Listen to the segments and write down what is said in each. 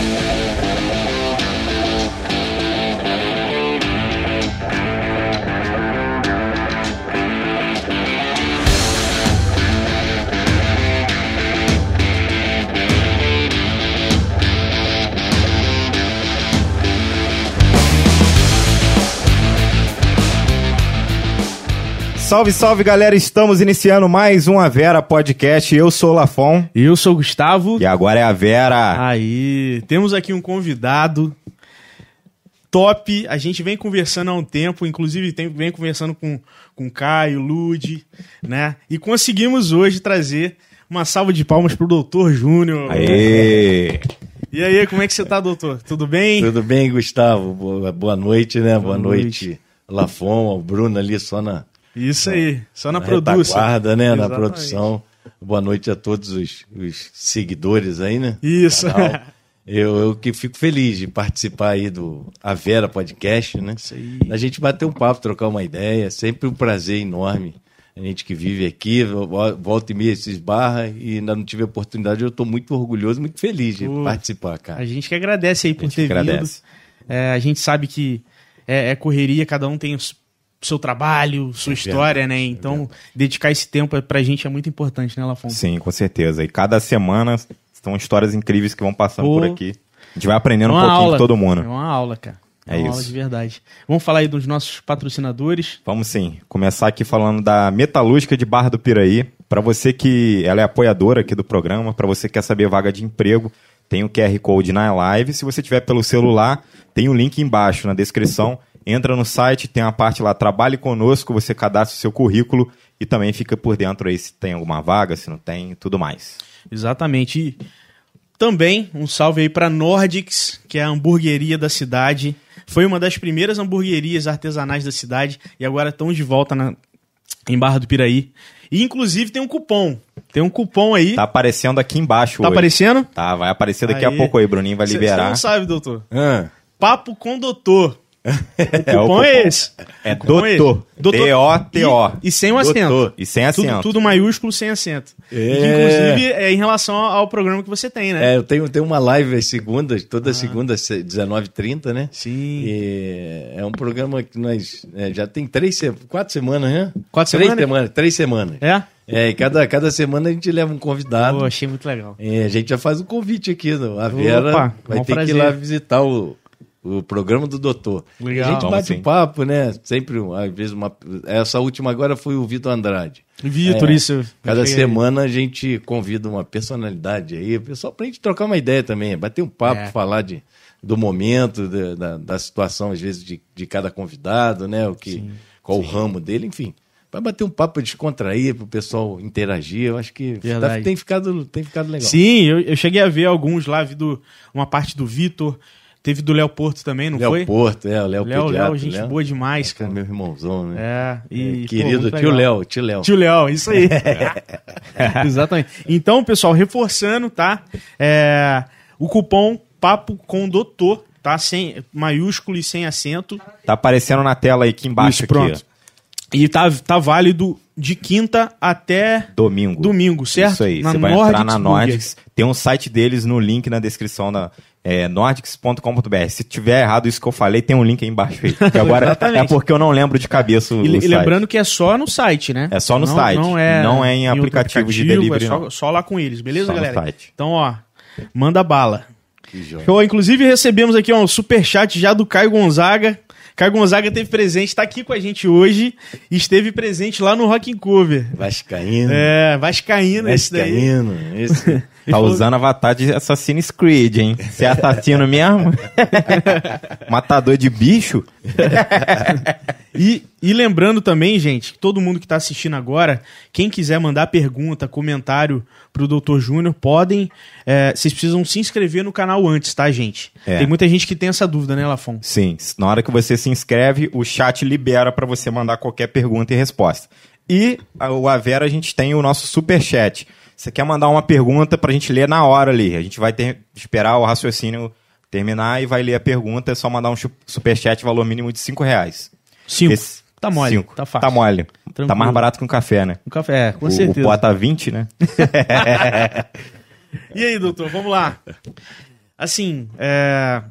Yeah. Salve, salve galera, estamos iniciando mais um A Vera Podcast. Eu sou o Lafon. Eu sou o Gustavo. E agora é a Vera. Aí, temos aqui um convidado top. A gente vem conversando há um tempo, inclusive tem, vem conversando com, com Caio, Lude, né? E conseguimos hoje trazer uma salva de palmas pro Doutor Júnior. Aê! E aí, como é que você tá, doutor? Tudo bem? Tudo bem, Gustavo? Boa, boa noite, né? Boa, boa noite. noite. Lafon, o Bruno ali só na isso aí, só na, na produção. Guarda, né? Exatamente. Na produção. Boa noite a todos os, os seguidores aí, né? Isso. Eu, eu, que fico feliz de participar aí do A Vera Podcast, né? Isso aí. A gente bater um papo, trocar uma ideia, sempre um prazer enorme. A gente que vive aqui, volta e meia se esbarra e ainda não tive a oportunidade. Eu estou muito orgulhoso, muito feliz de uh, participar, cara. A gente que agradece aí por ter agradece. vindo. É, a gente sabe que é, é correria, cada um tem os seu trabalho, sua é história, né? Então, dedicar esse tempo pra gente é muito importante, né, Lafon? Sim, com certeza. E cada semana são histórias incríveis que vão passando Pô, por aqui. A gente vai aprendendo um pouquinho aula, com todo mundo. É uma aula, cara. É, é uma isso. aula de verdade. Vamos falar aí dos nossos patrocinadores? Vamos sim. Começar aqui falando da Metalúrgica de Barra do Piraí. Para você que ela é apoiadora aqui do programa, para você que quer saber vaga de emprego, tem o QR Code na live. Se você tiver pelo celular, tem o link embaixo na descrição entra no site, tem a parte lá, trabalhe conosco, você cadastra o seu currículo e também fica por dentro aí se tem alguma vaga, se não tem, tudo mais. Exatamente. E também um salve aí para Nordics, que é a hamburgueria da cidade. Foi uma das primeiras hamburguerias artesanais da cidade e agora estão de volta na, em Barra do Piraí. E, inclusive tem um cupom. Tem um cupom aí. Tá aparecendo aqui embaixo. Tá hoje. aparecendo? Tá, vai aparecer daqui aí. a pouco aí, Bruninho vai liberar. Você não sabe, doutor. Ah. Papo com doutor. É, o cupom é, esse. É doutor. D-O-T-O. E, sem o acento. E sem acento. Tudo, maiúsculo, sem acento. É. inclusive, é em relação ao programa que você tem, né? É, eu tenho, tenho uma live às segundas, toda ah. segunda, 19h30, né? Sim. É um programa que nós é, já tem três, quatro semanas, né? Quatro três semanas? semanas? Três semanas. É? É, e cada, cada semana a gente leva um convidado. Pô, achei muito legal. É, a gente já faz um convite aqui. A Vera Opa, vai ter prazer. que ir lá visitar o, o programa do doutor. Legal, a gente bate um papo, né? Sempre, às vezes, uma... essa última agora foi o Vitor Andrade. Vitor, é, isso. Cada semana a gente convida uma personalidade aí, pessoal, pra gente trocar uma ideia também, bater um papo, é. falar de, do momento, de, da, da situação, às vezes, de, de cada convidado, né? O que, sim, qual sim. o ramo dele, enfim. Vai bater um papo, descontrair, para o pessoal interagir. Eu acho que tá, tem, ficado, tem ficado legal. Sim, eu, eu cheguei a ver alguns lá, vi do, uma parte do Vitor. Teve do Léo Porto também, não Léo foi? Léo Porto, é, o Léo Léo, Léo, gente Léo. boa demais, cara. É meu irmãozão, né? É, e, é, querido pô, tio Léo, tio Léo. Tio Léo, isso aí. Exatamente. Então, pessoal, reforçando, tá? É, o cupom Papo com Doutor, tá? Sem maiúsculo e sem acento. Tá aparecendo na tela aí aqui embaixo. Isso, pronto. Aqui. E tá, tá válido de quinta até domingo. Domingo, certo? Isso aí. Na Você vai entrar na Nordics. Tem um site deles no link na descrição da é, nordics.com.br. Se tiver errado isso que eu falei, tem um link aí embaixo aí. Que agora é porque eu não lembro de cabeça o, e, e lembrando que é só no site, né? É só no não, site. Não é, não é em, aplicativo, aplicativo, de delivery. É só, só, lá com eles, beleza, só galera? Então, ó, manda bala. Show. Inclusive, recebemos aqui ó, um superchat já do Caio Gonzaga. Caio Gonzaga teve presente, está aqui com a gente hoje e esteve presente lá no Rock in Cover. Vascaíno. É, Vascaíno, esse daí. Vascaíno, esse. Tá usando avatar de Assassin's Creed, hein? Você é assassino mesmo? Matador de bicho? e, e lembrando também, gente, que todo mundo que está assistindo agora, quem quiser mandar pergunta, comentário pro Dr. Júnior, podem. É, vocês precisam se inscrever no canal antes, tá, gente? É. Tem muita gente que tem essa dúvida, né, Lafon? Sim. Na hora que você se inscreve, o chat libera para você mandar qualquer pergunta e resposta. E o Avera a gente tem o nosso super chat. Você quer mandar uma pergunta para a gente ler na hora ali. A gente vai ter, esperar o raciocínio terminar e vai ler a pergunta. É só mandar um superchat, valor mínimo de 5 reais. 5. Tá mole, cinco. tá fácil. Tá mole. Tranquilo. Tá mais barato que um café, né? Um café, é, com o, certeza. O pó tá 20, né? e aí, doutor, vamos lá. Assim, é,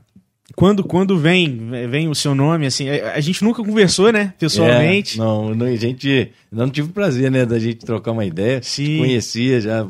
quando, quando vem, vem o seu nome, assim, a, gente nunca conversou, né, pessoalmente. É, não, não, a gente não tive o prazer, né, da gente trocar uma ideia. Sim. Conhecia já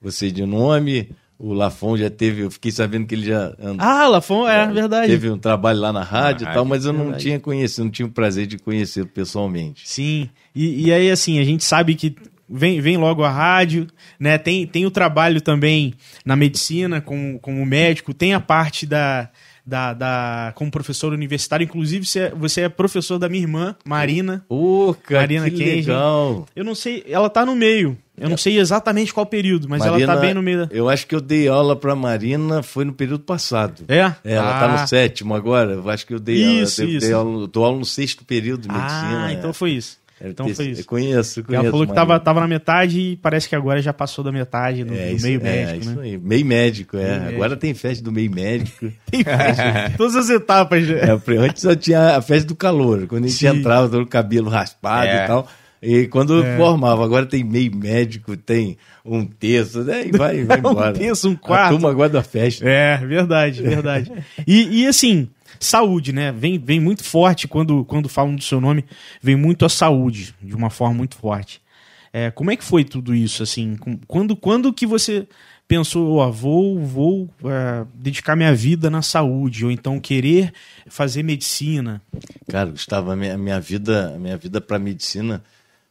você de nome, o Lafon já teve, eu fiquei sabendo que ele já Ah, Lafon, é, verdade. teve um trabalho lá na rádio e tal, rádio, mas eu não verdade. tinha conhecido, não tinha o prazer de conhecê-lo pessoalmente. Sim. E, e aí, assim, a gente sabe que vem, vem logo a rádio, né? Tem, tem o trabalho também na medicina como, como médico, tem a parte da. Da, da, como professor universitário, inclusive você é, você é professor da minha irmã, Marina. Ô, cara, Marina que Kenji. legal. Eu não sei, ela tá no meio. Eu não sei exatamente qual período, mas ela Marina, tá bem no meio da. Eu acho que eu dei aula pra Marina, foi no período passado. É? É, ela tá Ah. no sétimo agora. Eu acho que eu dei Isso, aula. eu isso. Dei aula, eu dou aula no sexto período de medicina. Ah, então é. foi isso. Então foi Eu isso. conheço, conheço. Ela falou que Marina. tava, tava na metade e parece que agora já passou da metade no, É, isso, meio é, médico, isso né? aí. Meio médico, é. Meio Agora tem festa do meio médico. Tem festa, Todas as etapas. né? É, antes só tinha a festa do calor, quando a gente Sim. entrava, todo o cabelo raspado É. e tal. E quando É. formava, agora tem meio médico, tem um terço, né? E vai, vai Um embora. terço, um A quarto. turma guarda a festa. É, verdade, verdade. E, e, assim, saúde, né? Vem, vem muito forte quando, quando falam do seu nome, vem muito a saúde, de uma forma muito forte. É, como é que foi tudo isso, assim? Quando, quando que você pensou, ó, vou, vou é, dedicar minha vida na saúde, ou então querer fazer medicina? Cara, Gustavo, a minha, a minha vida, a minha vida para medicina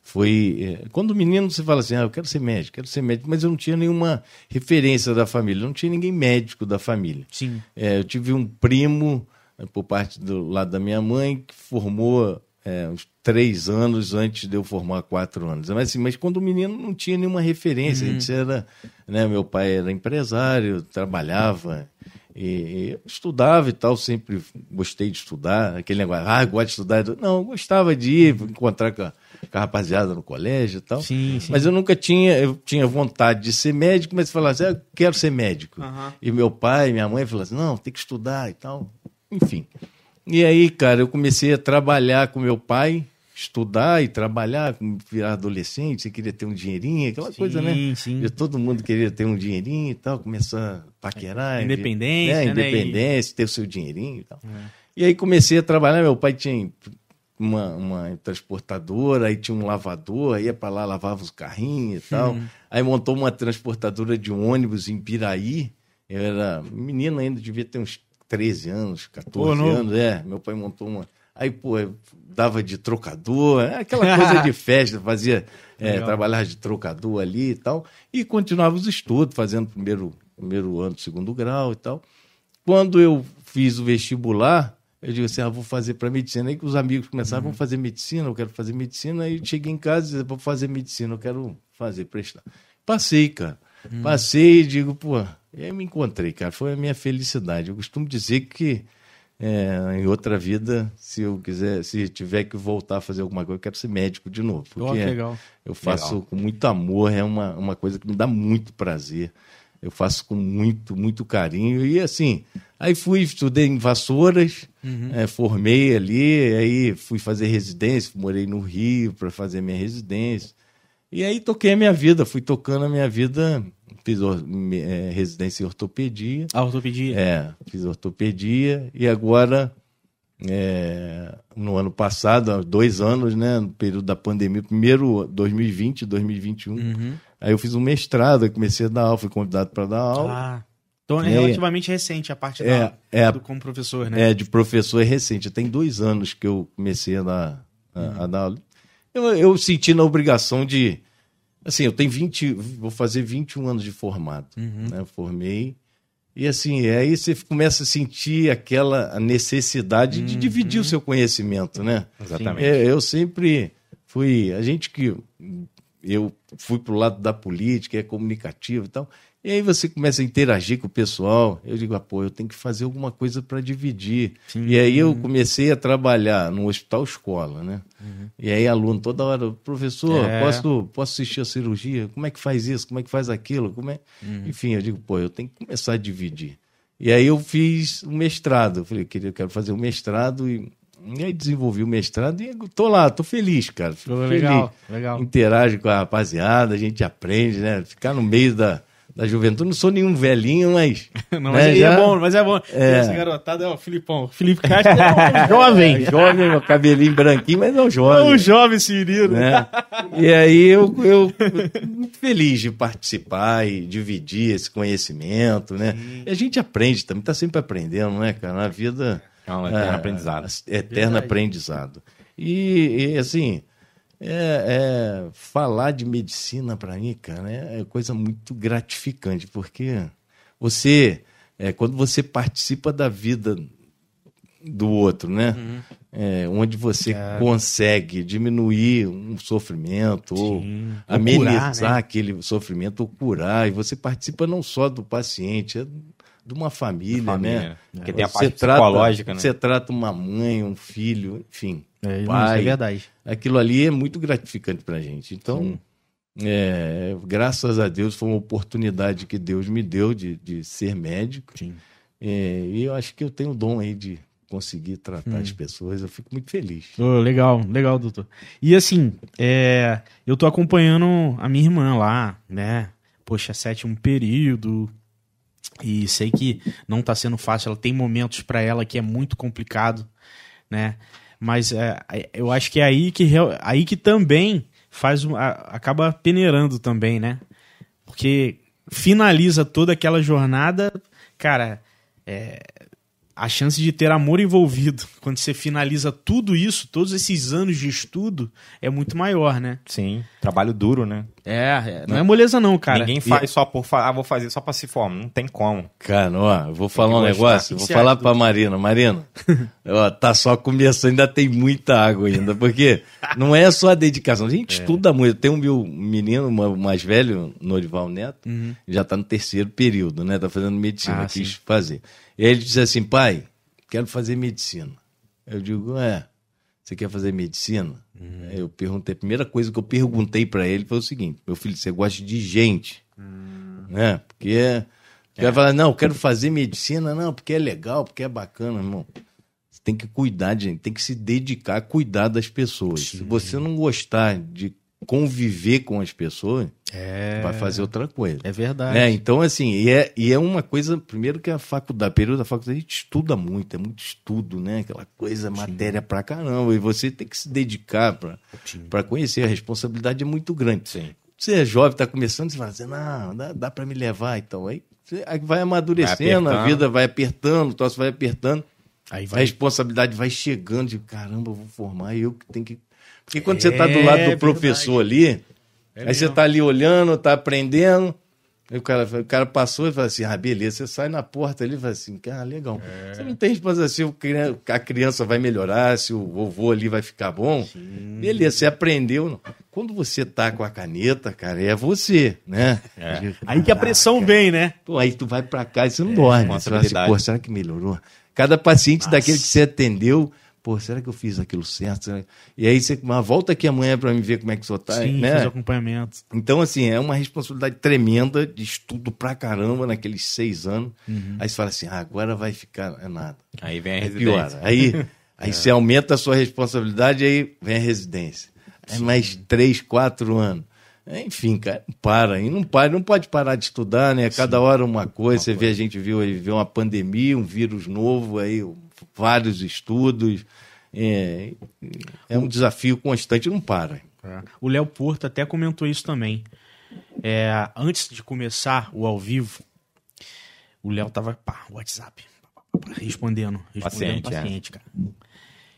foi é, quando menino você fala assim, ah, eu quero ser médico, quero ser médico, mas eu não tinha nenhuma referência da família, não tinha ninguém médico da família. Sim. É, eu tive um primo por parte do lado da minha mãe que formou é, uns três anos antes de eu formar quatro anos. Mas, assim, mas quando o menino não tinha nenhuma referência, a gente era, né, meu pai era empresário, trabalhava e, e estudava e tal, sempre gostei de estudar, aquele negócio, ah, gosto de estudar. Não, eu gostava de ir, encontrar com a, com a rapaziada no colégio e tal. Sim, sim. Mas eu nunca tinha, eu tinha vontade de ser médico, mas falava assim, ah, eu quero ser médico. Aham. E meu pai, minha mãe falaram assim, não, tem que estudar e tal. Enfim. E aí, cara, eu comecei a trabalhar com meu pai, estudar e trabalhar, virar adolescente, você queria ter um dinheirinho, aquela Sim, coisa, né? sim. De Todo mundo queria ter um dinheirinho e tal, começar a paquerar. Independência, né? né? Independência, ter o seu dinheirinho e tal. E aí comecei a trabalhar, meu pai tinha uma, uma transportadora, aí tinha um lavador, ia para lá, lavava os carrinhos e tal. Aí montou uma transportadora de ônibus em Piraí. Eu era menino ainda, devia ter uns 13 anos, 14 Pô, anos. É, meu pai montou uma. Aí, pô, eu dava de trocador, é aquela coisa de festa, fazia, é, trabalhava de trocador ali e tal. E continuava os estudos, fazendo primeiro, primeiro ano, segundo grau e tal. Quando eu fiz o vestibular, eu digo assim, ah, vou fazer para medicina. Aí que os amigos começaram, vamos fazer medicina, eu quero fazer medicina. Aí eu cheguei em casa e disse, vou fazer medicina, eu quero fazer, prestar. Passei, cara. Passei e digo, pô, e aí me encontrei, cara. Foi a minha felicidade. Eu costumo dizer que é, em outra vida, se eu quiser, se tiver que voltar a fazer alguma coisa, eu quero ser médico de novo. Ó, Porque que legal. eu faço com muito amor, é uma, uma coisa que me dá muito prazer. Eu faço com muito, muito carinho. E assim, aí fui, estudei em Vassouras, eh, formei ali, aí fui fazer residência, morei no Rio para fazer minha residência. E aí toquei a minha vida, fui tocando a minha vida, fiz eh, residência em ortopedia. A ortopedia. É, fiz ortopedia e agora, é, no ano passado, há dois anos, né, no período da pandemia, primeiro 2020, 2021, aí eu fiz um mestrado, comecei a dar aula, fui convidado para dar aula. Ah, então é É. relativamente recente a parte É, da, é. do como professor, né? É, de professor é recente, tem dois anos que eu comecei a dar, a, a dar aula. Eu, eu senti na obrigação de, assim, eu tenho 20, vou fazer 21 anos de formado, né, eu formei, e assim, aí você começa a sentir aquela necessidade de dividir o seu conhecimento, né? Exatamente. É, eu sempre fui. A gente que. Eu fui pro lado da política, é comunicativo e tal. E aí você começa a interagir com o pessoal. Eu digo, ah, pô, eu tenho que fazer alguma coisa para dividir. E aí eu comecei a trabalhar no hospital escola, né? E aí aluno toda hora, professor, É. posso, posso assistir a cirurgia? Como é que faz isso? Como é que faz aquilo? Como é... Enfim, eu digo, pô, eu tenho que começar a dividir. E aí eu fiz um mestrado. Eu falei, queria, eu quero fazer um mestrado e, e aí desenvolvi o mestrado e tô lá, tô feliz, cara. Fico Pô, feliz. legal, legal. Interage com a rapaziada, a gente aprende, né? Ficar no meio da, da juventude. Não sou nenhum velhinho, mas. Não, né, mas aí já- é bom, mas é bom. É. Essa garotada é o Filipão. Felipe Castro é um jovem. É, jovem, meu cabelinho branquinho, mas não É jovem. um jovem Cirilo. né? E aí eu, eu muito feliz de participar e dividir esse conhecimento, né? E a gente aprende também, tá sempre aprendendo, né, cara? Na vida É um eterno aprendizado. Eterno Verdade. aprendizado. E, e, assim, é, é, falar de medicina para mim, cara, é, é coisa muito gratificante, porque você, é, quando você participa da vida do outro, né? Uhum. É, onde você consegue diminuir um sofrimento Sim. Ou amenizar curar, né? aquele sofrimento ou curar. E você participa não só do paciente, é de uma família, Família, né? né? Porque tem a Você parte psicológica, né? Você trata uma mãe, um filho, enfim. É, não, pai. isso é verdade. Aquilo ali é muito gratificante pra gente. Então, é, graças a Deus, foi uma oportunidade que Deus me deu de, de ser médico. Sim. É, e eu acho que eu tenho o dom aí de conseguir tratar Hum. as pessoas. Eu fico muito feliz. Ô, legal, legal, doutor. E assim, é, eu tô acompanhando a minha irmã lá, né? Poxa, sétimo período. E sei que não tá sendo fácil. Ela tem momentos pra ela que é muito complicado, né? Mas é, eu acho que é aí que, aí que também faz acaba peneirando também, né? Porque finaliza toda aquela jornada, cara, é, a chance de ter amor envolvido quando você finaliza tudo isso, todos esses anos de estudo, é muito maior, né? Sim, trabalho duro, né? É, é, não é moleza não, cara. Ninguém faz só por fa- ah, vou fazer só pra se formar, não tem como. Cara, ó, eu vou falar um gostar. negócio, vou falar pra Marina. Marina, ó, tá só começando, ainda tem muita água ainda, porque não é só a dedicação, a gente É. estuda muito. Tem um meu menino ma- mais velho, Norival Neto, já tá no terceiro período, né? Tá fazendo medicina, Uhum. Ah, quis sim. fazer. E ele disse assim, pai, quero fazer medicina. Eu digo, é, você quer fazer medicina? Uhum. Eu perguntei, a primeira coisa que eu perguntei pra ele foi o seguinte, meu filho, você gosta de gente? Hum. né? Porque o cara fala, não, eu quero fazer medicina, não, porque é legal, porque é bacana, irmão. Você tem que cuidar, gente, tem que se dedicar a cuidar das pessoas. Se você não gostar de conviver com as pessoas, É, vai fazer outra coisa. é verdade. É, então, assim, e é, e é uma coisa, primeiro que a faculdade, período da faculdade, a gente estuda muito, é muito estudo, né? Aquela coisa, matéria pra caramba. E você tem que se dedicar pra, pra conhecer. A responsabilidade é muito grande. Sim. Você é jovem, tá começando, você fala assim, não, dá, dá pra me levar, então. Aí você aí vai amadurecendo, Vai a vida vai apertando, o troço vai apertando. Aí A vai. responsabilidade vai chegando de caramba, eu vou formar, eu que tenho que. Porque quando É, você tá do lado do verdade. professor ali, aí você tá ali olhando, tá aprendendo. Aí o cara, o cara passou e fala assim: ah, beleza, você sai na porta ali e fala assim: ah, legal. Você não tem o cri- a criança vai melhorar, se o vovô ali vai ficar bom. Beleza, você aprendeu. não. Quando você tá com a caneta, cara, é você, né? Aí que a pressão vem, né? Pô, aí tu vai pra casa e você não dorme. Você fala assim, pô, será que melhorou? Cada paciente daquele que você atendeu, pô, será que eu fiz aquilo certo? E aí você, mas volta aqui amanhã pra me ver como é que o senhor tá, Sim, né? fazer acompanhamento. Então, assim, é uma responsabilidade tremenda de estudo pra caramba naqueles seis anos. Aí você fala assim, ah, agora vai ficar é nada. Aí vem a piora. residência. Aí, aí você aumenta a sua responsabilidade, aí vem a residência. Aí mais três, quatro anos. É, Enfim, cara, não para. E não para, não pode parar de estudar, né? Cada hora uma coisa. Você vê, a gente viu aí, viu uma pandemia, um vírus novo, aí vários estudos. É, é um desafio constante, não para. O Léo Porto até comentou isso também. É, antes de começar o ao vivo, o Léo tava, pá, WhatsApp, respondendo, respondendo Paciente, paciente, é. paciente cara.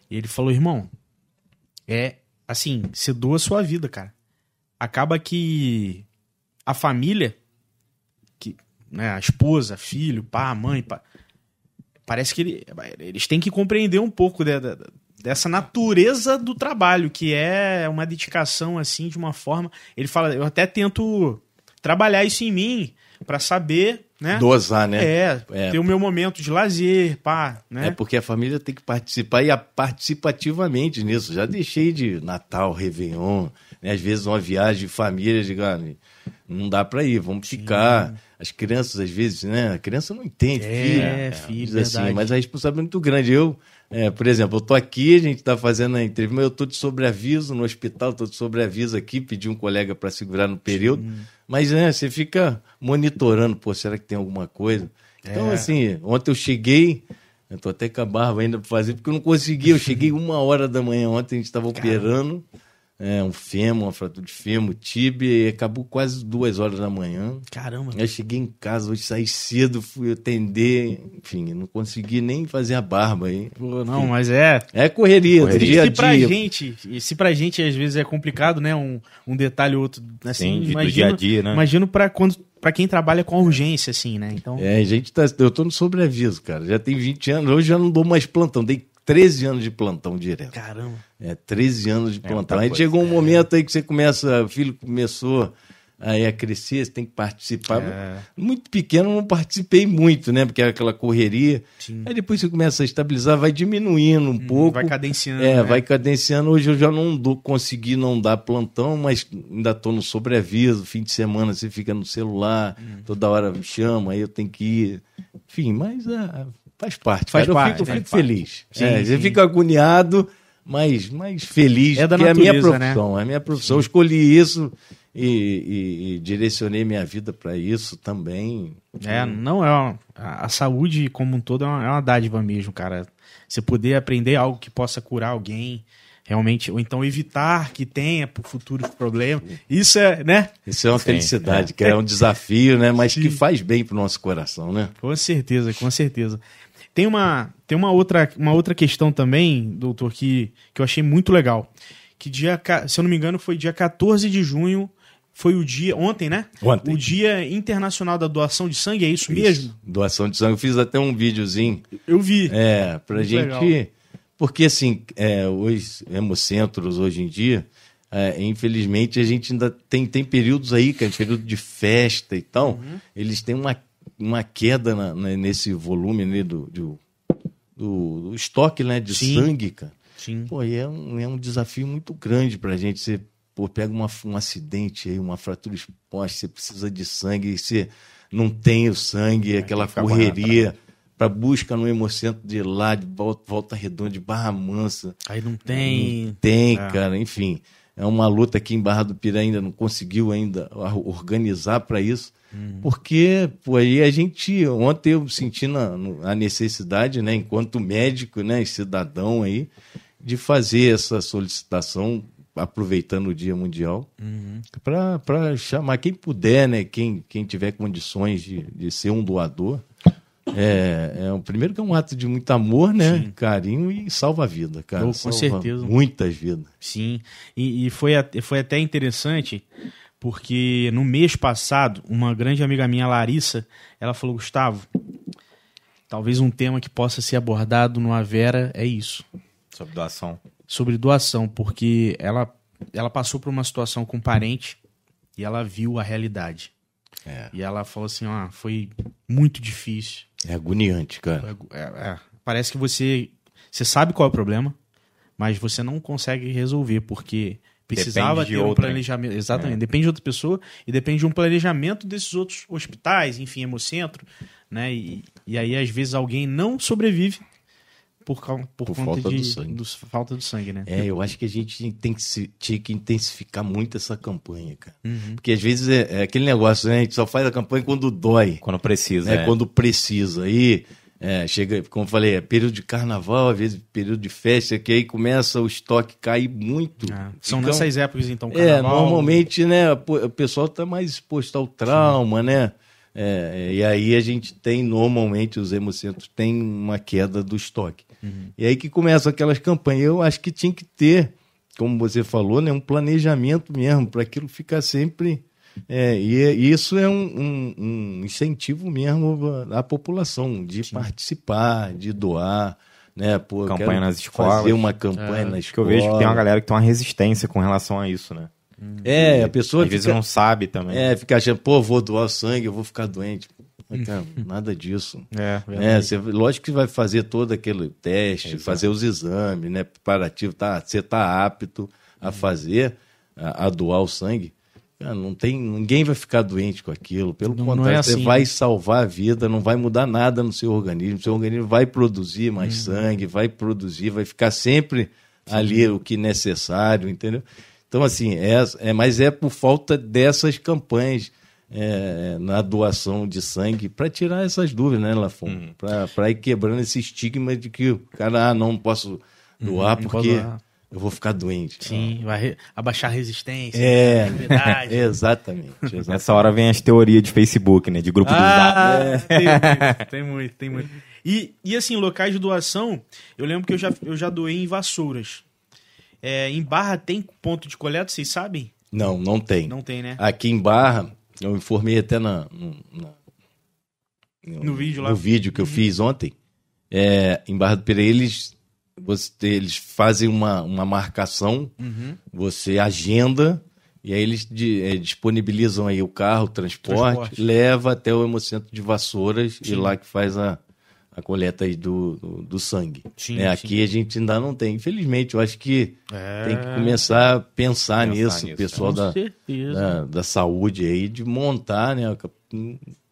E ele falou, irmão, é assim, você doa a sua vida, cara. Acaba que a família, que, né, a esposa, filho, pá, mãe, pá, parece que ele- eles têm que compreender um pouco de- de- dessa natureza do trabalho, que é uma dedicação assim de uma forma. Ele fala, eu até tento trabalhar isso em mim pra saber, né? Dosar, né? É, É. ter o meu momento de lazer, pá, né? É porque a família tem que participar e a- participativamente nisso. Já deixei de Natal, Réveillon, né? às vezes uma viagem de família, digo, ah, não dá para ir, vamos ficar. As crianças, às vezes, né? A criança não entende, É, filho. filho, diz assim, verdade. mas a responsabilidade é muito grande. Eu, é, por exemplo, eu tô aqui, a gente tá fazendo a entrevista, mas eu tô de sobreaviso no hospital, tô de sobreaviso aqui, pedi um colega para segurar no período. Mas né, você fica monitorando, pô, será que tem alguma coisa? Então, É. assim, ontem eu cheguei, eu tô até com a barba ainda pra fazer, porque eu não consegui. Eu cheguei uma hora da manhã ontem, a gente estava operando é, um fêmur, uma fratura de fêmur, tíbia, e acabou quase duas horas da manhã. Caramba. Eu cheguei em casa, hoje saí cedo, fui atender, enfim, não consegui nem fazer a barba aí. Pô, não, mas é. É correria, Se, dia a se pra dia. gente, e se pra gente às vezes é complicado, né? Um, um detalhe ou outro, assim, Sim, de- do imagino, dia a dia, né? Imagino pra, quando, pra quem trabalha com urgência, assim, né? Então, É, a gente tá, eu tô no sobreaviso, cara. Já tem 20 anos, hoje já não dou mais plantão, dei 13 anos de plantão direto. caramba. É, 13 anos de É, plantão. muita Aí coisa. chegou um momento aí que você começa, o filho começou aí a crescer, você tem que participar. É. Muito pequeno, eu não participei muito, né? Porque era aquela correria. Sim. Aí depois você começa a estabilizar, vai diminuindo um pouco. vai cadenciando, É, né? vai cadenciando. Hoje eu já não dou, consegui não dar plantão, mas ainda tô no sobreaviso. Fim de semana você fica no celular, Hum. toda hora me chama, aí eu tenho que ir. Enfim, mas ah, faz parte. Faz cara. parte, eu fico, feliz. Sim, É, Você sim. fica agoniado, mas, mas feliz. É da porque é a minha natureza, né? profissão. É a minha profissão. Eu escolhi isso e, e- e direcionei minha vida para isso também. É, não é uma, a, saúde como um todo é uma, é uma dádiva mesmo, cara. Você poder aprender algo que possa curar alguém, realmente, ou então evitar que tenha por futuros problemas. Isso é, né? Isso é uma Sim, felicidade, que é um desafio, né? Mas Sim. que faz bem pro nosso coração, né? Com certeza, com certeza. Tem uma, tem uma outra, uma outra questão também, doutor, que, que eu achei muito legal. Que dia, se eu não me engano, foi dia 14 de junho, foi o dia, ontem, né? Ontem. O Dia Internacional da Doação de Sangue, é isso, mesmo? Doação de sangue. Eu fiz até um videozinho, Eu vi. é, pra Muito gente... legal. Porque, assim, é, os hemocentros hoje em dia, é, infelizmente, a gente ainda tem, tem períodos aí, que é período de festa e tal, Uhum. eles têm uma, uma queda na- na- nesse volume né, do, do, do- estoque né, de Sim. sangue, cara. Sim. Pô, é um, é um desafio muito grande pra gente. Você pô, pega uma, um acidente aí, uma fratura exposta, você precisa de sangue, e você não tem o sangue, aquela ficar correndo correria para busca no hemocentro de lá, de volta, volta redonda, de Barra Mansa. Aí não tem. Tem, É. cara, enfim. É uma luta aqui em Barra do Pira ainda não conseguiu ainda a- organizar para isso. Uhum. Porque, pô, aí a gente, ontem eu senti na- a necessidade, né, enquanto médico, né, e cidadão aí, de fazer essa solicitação, aproveitando o Dia Mundial, Uhum. para chamar quem puder, né, quem, quem tiver condições de, de ser um doador. É, é o primeiro que é um ato de muito amor, né, Sim. carinho e salva a vida, cara. Oh, com certeza. Muitas vidas. Sim. E, e foi, foi até interessante, porque no mês passado, uma grande amiga minha, Larissa, ela falou: Gustavo, talvez um tema que possa ser abordado no Avera é isso. Sobre doação. sobre doação, porque ela, ela passou por uma situação com um parente e ela viu a realidade. É. E ela falou assim, ó, foi muito difícil. É agoniante, cara. É, é, parece que você, você sabe qual é o problema, mas você não consegue resolver, porque precisava Depende de ter um outra. É. planejamento. Exatamente, depende de outra pessoa e depende de um planejamento desses outros hospitais, enfim, hemocentro, né? E, e aí, às vezes, alguém não sobrevive por, por, Por conta falta de do sangue. dos- falta do sangue, né? É, eu acho que a gente tem que, se- tinha que intensificar muito essa campanha, cara. Uhum. Porque às vezes é, é aquele negócio, né? A gente só faz a campanha quando dói, Quando precisa. né? é. Quando precisa. Aí é, chega, como eu falei, é período de carnaval, às vezes período de festa, que aí começa o estoque cair muito. Ah, são Então, nessas épocas, então, É, carnaval. normalmente, né, o pessoal está mais exposto ao trauma, né? É, e aí a gente tem, normalmente, os hemocentros têm uma queda do estoque. Uhum. E aí que começam aquelas campanhas. Eu acho que tinha que ter, como você falou, né, um planejamento mesmo, para aquilo ficar sempre. É, e é- e isso é um, um- um incentivo mesmo à população de participar, de doar. Né? Pô, Campanha nas escolas. Fazer uma campanha na Acho que eu vejo que tem uma galera que tem uma resistência com relação a isso, né? É, a pessoa Às vezes fica- não sabe também. É, fica achando, pô, vou doar sangue, eu vou ficar doente. Nada disso. É, É, você, lógico que vai fazer todo aquele teste, fazer os exames, né? Preparativo, tá, você tá apto a fazer, a, a doar o sangue. Cara, não tem, ninguém vai ficar doente com aquilo. Pelo Não- não contrário, é você assim, vai né? salvar a vida, não vai mudar nada no seu organismo. Seu organismo vai produzir mais Uhum. sangue, vai produzir, vai ficar sempre ali o que necessário, entendeu? Então, assim, é, é, mas é por falta dessas campanhas é, na doação de sangue para tirar essas dúvidas, né, Lafon? Uhum. Para ir quebrando esse estigma de que o cara, ah, não posso doar uhum, porque doar. Eu vou ficar doente. Sim, vai abaixar a resistência, é, exatamente, exatamente. Nessa hora vem as teorias de Facebook, né, de grupo ah, do zap. Tem muito, tem muito, tem muito. E, e assim, locais de doação, eu lembro que eu já, eu já doei em Vassouras. É, em Barra tem ponto de coleta, vocês sabem? Não, não tem. Não tem, né? Aqui em Barra, eu informei até na, na no, no, vídeo lá. No vídeo que eu uhum. fiz ontem. É, em Barra do Pereira, eles, você, eles fazem uma, uma marcação, uhum. você agenda, e aí eles de, é, disponibilizam aí o carro, o transporte, transporte, leva até o Hemocentro de Vassouras Sim. e lá que faz a, a coleta aí do, do, do sangue. Sim, é, aqui a gente ainda não tem. Infelizmente, eu acho que é... tem que começar a pensar, pensar nisso, o pessoal da, da, da, saúde aí, de montar né,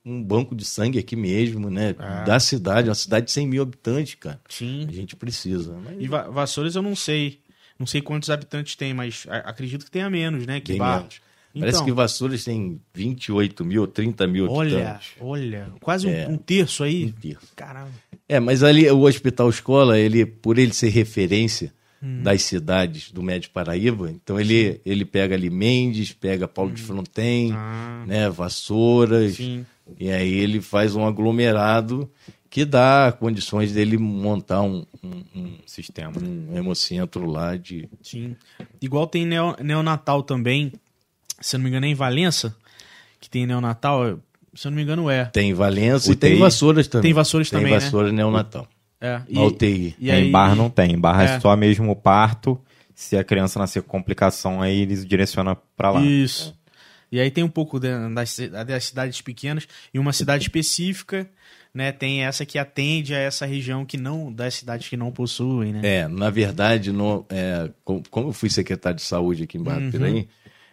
um banco de sangue aqui mesmo, né? É. Da cidade, uma cidade de 100 mil habitantes, cara. Sim. A gente precisa. Mas... E Vassouras eu não sei. Não sei quantos habitantes tem, mas acredito que tenha menos, né? Que Bem Bar... menos. Parece então, que Vassouras tem 28 mil, 30 mil Olha, olha, quase é, um, terço aí. Um terço. Caramba. É, mas ali o Hospital Escola, ele, por ele ser referência hum. das cidades do Médio Paraíba, então ele, ele pega ali Mendes, pega Paulo hum. de Fronten, ah. né, Vassouras, Sim. E aí ele faz um aglomerado que dá condições dele montar um, um, um sistema, um hemocentro lá de... Sim, igual tem neo, neonatal também, se eu não me engano, é em Valença, que tem neonatal, se eu não me engano, é. Tem Valença e tem Vassouras também. Tem Vassouras também, Tem Vassouras né? neonatal. É. E, UTI. E aí, em Barra não tem. Em Barra é. é só mesmo o parto. Se a criança nascer com complicação, aí eles direcionam para lá. Isso. E aí tem um pouco das, das cidades pequenas e uma cidade específica né, tem essa que atende a essa região que não das cidades que não possuem, né? É, na verdade, no, é, como eu fui secretário de saúde aqui em Barra do uhum. Piraí,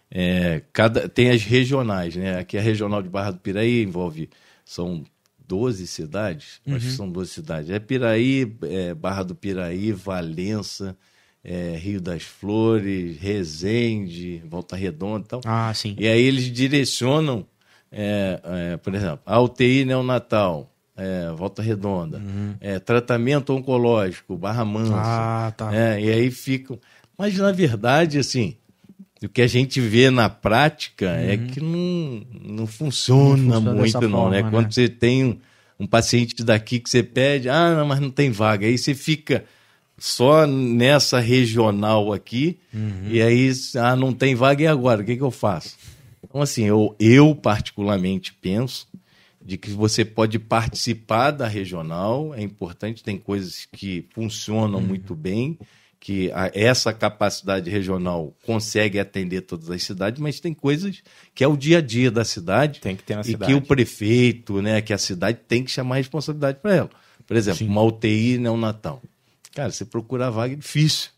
é, cada, tem as regionais, né? Aqui a regional de Barra do Piraí envolve, são 12 cidades, uhum. acho que uhum. são 12 cidades. É Piraí, é, Barra do Piraí, Valença, é, Rio das Flores, Resende, Volta Redonda e tal. Ah, sim. E aí eles direcionam, é, é, por exemplo, a UTI neonatal, é, Volta Redonda, uhum. é, tratamento oncológico, Barra Mansa. Ah, tá. É, e aí ficam. Mas na verdade, assim, o que a gente vê na prática é uhum. é que não, não funciona, não funciona muito, não, forma, né? né? Quando você tem um, um, paciente daqui que você pede, ah, não, mas não tem vaga, aí você fica só nessa regional aqui, uhum. e aí, ah, não tem vaga, e agora? O que, que eu faço? Então, assim, eu, eu particularmente penso de que você pode participar da regional, é importante, tem coisas que funcionam uhum. muito bem, que a, essa capacidade regional consegue atender todas as cidades, mas tem coisas que é o dia a dia da cidade. Tem que ter na e cidade. que o prefeito, né, que a cidade tem que chamar a responsabilidade para ela. Por exemplo, Sim. uma UTI neonatal. Cara, você procura a vaga é difícil.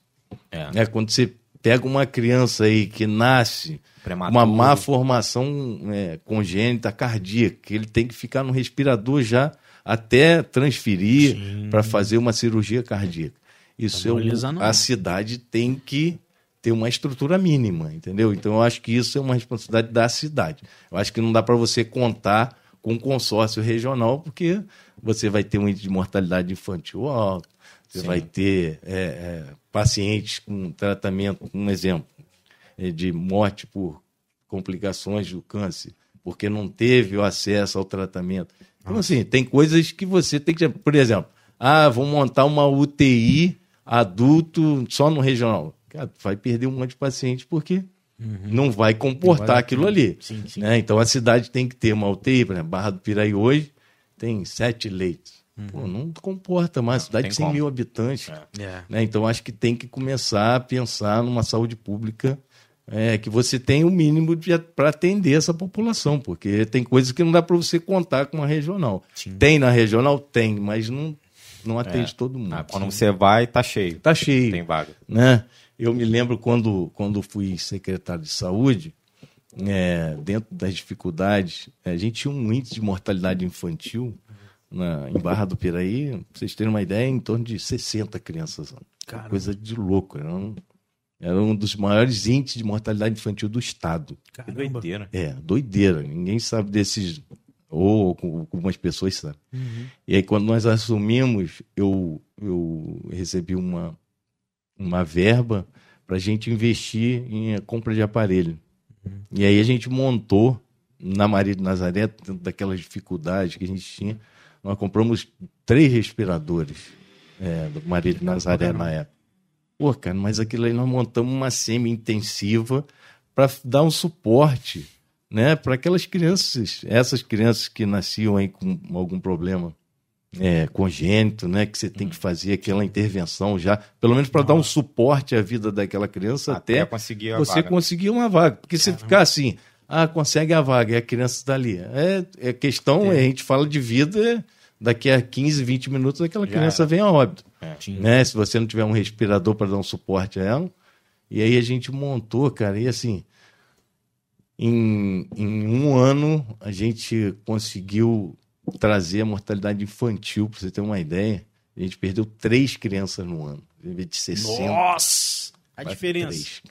É. Né? Quando você pega uma criança aí que nasce Prematuro. uma má formação é, congênita cardíaca, que ele tem que ficar no respirador já até transferir para fazer uma cirurgia cardíaca. Isso é a cidade tem que ter uma estrutura mínima, entendeu? Então eu acho que isso é uma responsabilidade da cidade. Eu acho que não dá para você contar com um consórcio regional, porque você vai ter um índice de mortalidade infantil alto, você Sim. vai ter é, é, pacientes com tratamento, um exemplo, é, de morte por complicações do câncer, porque não teve o acesso ao tratamento. Então, assim, tem coisas que você tem que. Por exemplo, ah, vou montar uma UTI adulto só no regional. Cara, vai perder um monte de paciente porque uhum. não vai comportar não vai aquilo ali. Sim, sim. Né? Então a cidade tem que ter uma UTI, por exemplo, Barra do Piraí hoje tem sete leitos. Uhum. Pô, não comporta mais, não, cidade de 100 como. mil habitantes. É. é. Né? Então acho que tem que começar a pensar numa saúde pública é, que você tem o um mínimo para atender essa população, porque tem coisas que não dá para você contar com uma regional. Sim. Tem na regional? Tem, mas não não atende é. todo mundo. Ah, quando você vai, tá cheio. Tá cheio. Tem vaga. Né? Eu me lembro quando, quando fui secretário de saúde, é, dentro das dificuldades, a gente tinha um índice de mortalidade infantil na, em Barra do Piraí, pra vocês terem uma ideia, em torno de 60 crianças. Caramba. Coisa de louco. Era um, Era um dos maiores índices de mortalidade infantil do estado. Que doideira. É, doideira. Ninguém sabe desses. Ou algumas pessoas sabem. Uhum. E aí, quando nós assumimos, eu, eu recebi uma, uma verba para a gente investir em compra de aparelho. E aí a gente montou na Maria de Nazaré, dentro daquelas dificuldades que a gente tinha, nós compramos três respiradores é, do Maria de Nazaré na época. Pô, cara, mas aquilo aí nós montamos uma semi-intensiva para dar um suporte né, para aquelas crianças, essas crianças que nasciam aí com algum problema é, congênito, né, que você tem que fazer aquela intervenção já, pelo menos para dar um suporte à vida daquela criança até, Até conseguir você vaga. conseguir uma vaga. Porque se ficar assim, ah, consegue a vaga e a criança está ali. É, é questão, a gente fala de vida, daqui a 15, 20 minutos aquela criança vem a óbito. É. Né? Se você não tiver um respirador para dar um suporte a ela. E aí a gente montou, cara, e assim, em, em um ano a gente conseguiu trazer a mortalidade infantil, para você ter uma ideia. A gente perdeu três crianças no ano, em vez de 60. Nossa! A diferença. três.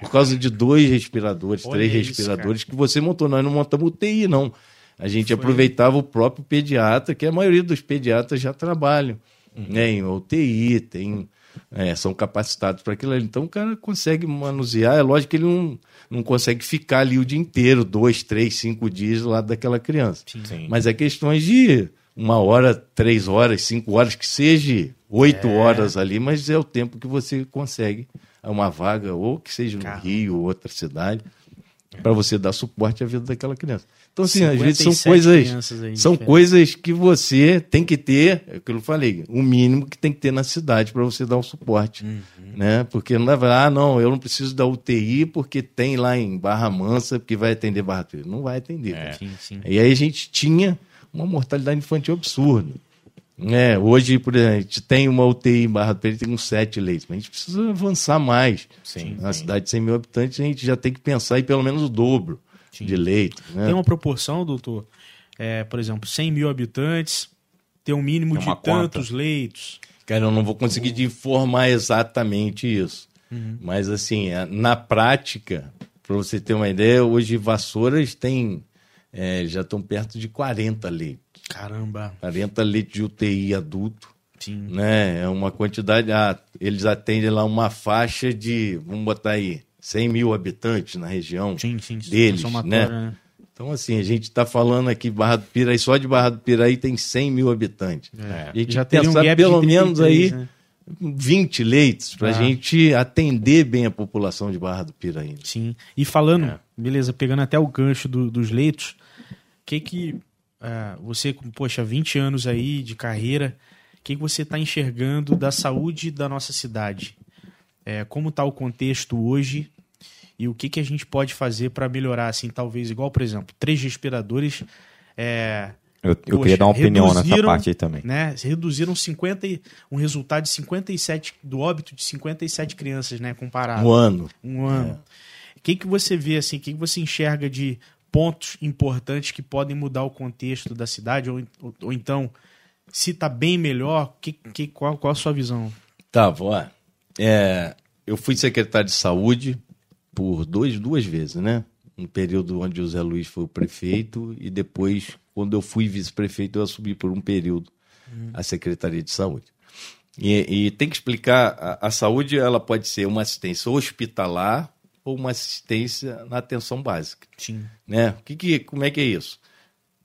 Por causa de dois respiradores, Olha três isso, respiradores que você montou. Nós não montamos UTI, não. A gente Foi. aproveitava o próprio pediatra, que a maioria dos pediatras já trabalham Uhum. né, em UTI, tem, é, são capacitados para aquilo ali. Então o cara consegue manusear. É lógico que ele não, não consegue ficar ali o dia inteiro, dois, três, cinco dias lá daquela criança. Sim. Mas é questões de uma hora, três horas, cinco horas, que seja oito horas ali, mas é o tempo que você consegue uma vaga, ou que seja no Caramba. Rio ou outra cidade, para você dar suporte à vida daquela criança. Então, assim, às vezes 57 são coisas, aí, são diferente. coisas que você tem que ter, é aquilo que eu falei, o mínimo que tem que ter na cidade para você dar um suporte. Uhum. Né? Porque não vai falar, ah, não, eu não preciso da UTI porque tem lá em Barra Mansa, porque vai atender Barra Pires. Não vai atender. cara. Sim, sim. E aí a gente tinha uma mortalidade infantil absurda. É, hoje, por exemplo, a gente tem uma UTI em Barra do Peri, tem uns sete leitos, mas a gente precisa avançar mais. Sim, Na sim. cidade de 100 mil habitantes, a gente já tem que pensar em pelo menos o dobro de leitos. Né? Tem uma proporção, doutor? É, por exemplo, 100 mil habitantes, ter um mínimo Tem de conta. tantos leitos. Cara, eu não vou conseguir te informar exatamente isso. Mas, assim, a- na prática, para você ter uma ideia, hoje Vassouras tem, é, já estão perto de 40 leitos. Caramba. 40 leitos de UTI adulto. Sim. né? É uma quantidade. Ah, eles atendem lá uma faixa de, vamos botar aí, 100 mil habitantes na região Sim, sim. deles, somatória, né? Então, assim, a gente está falando aqui, Barra do Piraí, só de Barra do Piraí tem 100 mil habitantes. É. A gente Já tem um gap pelo menos 33, aí né? 20 leitos para a Ah. gente atender bem a população de Barra do Piraí. Sim. E falando, É. beleza, pegando até o gancho do- dos leitos, o que que ah, você, com, poxa, 20 anos aí de carreira, o que que você está enxergando da saúde da nossa cidade? É, como está o contexto hoje e o que que a gente pode fazer para melhorar, assim, talvez, igual, por exemplo, três respiradores, é, Eu, eu Poxa, queria dar uma opinião nessa parte aí também. né? Reduziram 50 e- um resultado de 57 do óbito de 57 crianças, né, comparado Um ano. um ano. O que, que você vê assim? O que, que você enxerga de pontos importantes que podem mudar o contexto da cidade? Ou, ou, ou então, se está bem melhor, que, que, qual, qual a sua visão? Tá, vó. É, eu fui secretário de saúde por dois, duas vezes, né? Um período onde o Zé Luiz foi o prefeito e depois, quando eu fui vice-prefeito, eu assumi por um período a secretaria de saúde. E, e tem que explicar, a, a saúde ela pode ser uma assistência hospitalar ou uma assistência na atenção básica Sim. né? Que que, como é que é isso?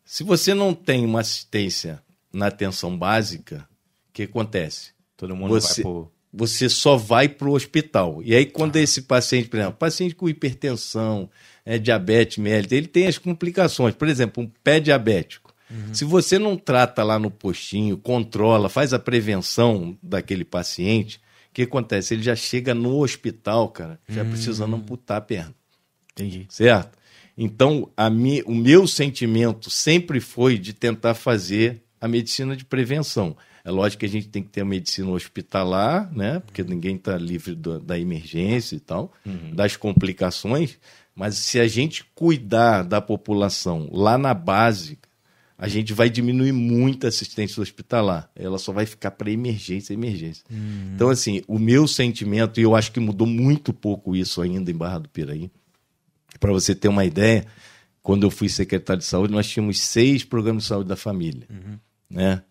Se você não tem uma assistência na atenção básica, o que acontece? Todo mundo Você, vai pro... você só vai para o hospital. E aí, quando esse paciente, por exemplo, paciente com hipertensão, é, diabetes mellitus, ele tem as complicações. Por exemplo, um pé diabético. Se você não trata lá no postinho, controla, faz a prevenção daquele paciente, o que acontece? Ele já chega no hospital, cara, já precisando amputar a perna Entendi. certo? Então, a mi, o meu sentimento sempre foi de tentar fazer a medicina de prevenção. É lógico que a gente tem que ter a medicina hospitalar, né? Porque ninguém está livre do- da emergência e tal, das complicações. Mas se a gente cuidar da população lá na base, a gente vai diminuir muito a assistência hospitalar. Ela só vai ficar para emergência, emergência. Hum. Então, assim, o meu sentimento, e eu acho que mudou muito pouco isso ainda em Barra do Piraí, para você ter uma ideia, quando eu fui secretário de saúde, nós tínhamos seis programas de saúde da família. Uhum. Né?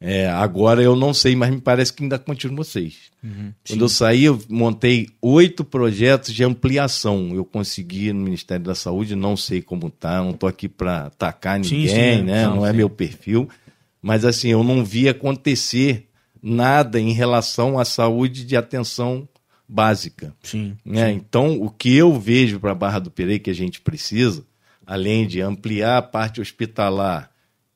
É, agora eu não sei, mas me parece que ainda continuam seis. Uhum, Quando eu saí, eu montei oito projetos de ampliação. Eu consegui no Ministério da Saúde, não sei como tá, não estou aqui para atacar ninguém, sim, sim, né? Não, não é meu perfil. Mas assim, eu não vi acontecer nada em relação à saúde de atenção básica. Sim. Né? Então, o que eu vejo para a Barra do Pereira que a gente precisa, além de ampliar a parte hospitalar,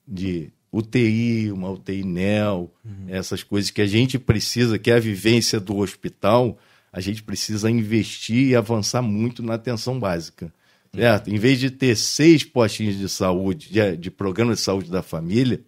de UTI, uma UTI NEL, uhum. essas coisas que a gente precisa, que é a vivência do hospital, a gente precisa investir e avançar muito na atenção básica. Certo? Em vez de ter seis postinhos de saúde, de, de programa de saúde da família,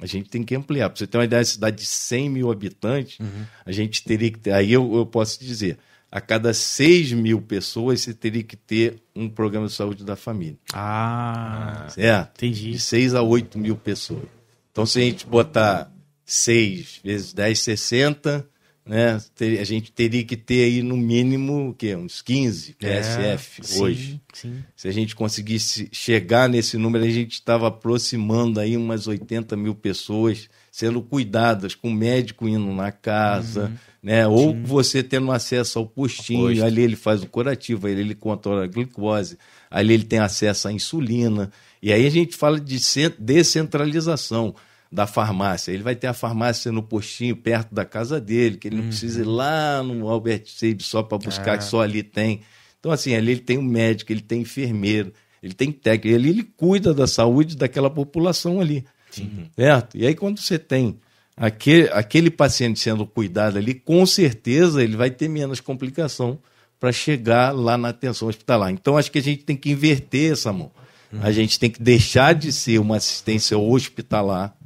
a gente tem que ampliar. Para você ter uma ideia, uma cidade de 100 mil habitantes, uhum. a gente teria que ter. Aí eu, eu posso dizer, a cada 6 mil pessoas você teria que ter um programa de saúde da família. Ah, certo? entendi. De 6 a 8 mil pessoas. Então, se a gente botar 6 vezes 10, 60, né? A gente teria que ter aí no mínimo o quê? uns 15 PSF é, hoje. Sim, sim. Se a gente conseguisse chegar nesse número, a gente estava aproximando aí umas 80 mil pessoas sendo cuidadas, com o médico indo na casa, uhum. né? Ou sim. você tendo acesso ao postinho, Posto. ali ele faz o curativo, ali ele controla a glicose, ali ele tem acesso à insulina. E aí a gente fala de descentralização da farmácia. Ele vai ter a farmácia no postinho perto da casa dele, que ele não uhum. precisa ir lá no Albert Seib só para buscar, é. que só ali tem. Então, assim, ali ele tem um médico, ele tem enfermeiro, ele tem técnico, ali ele cuida da saúde daquela população ali. Sim. Certo? E aí, quando você tem aquele, aquele paciente sendo cuidado ali, com certeza ele vai ter menos complicação para chegar lá na atenção hospitalar. Então, acho que a gente tem que inverter essa mão. Uhum. A gente tem que deixar de ser uma assistência hospitalar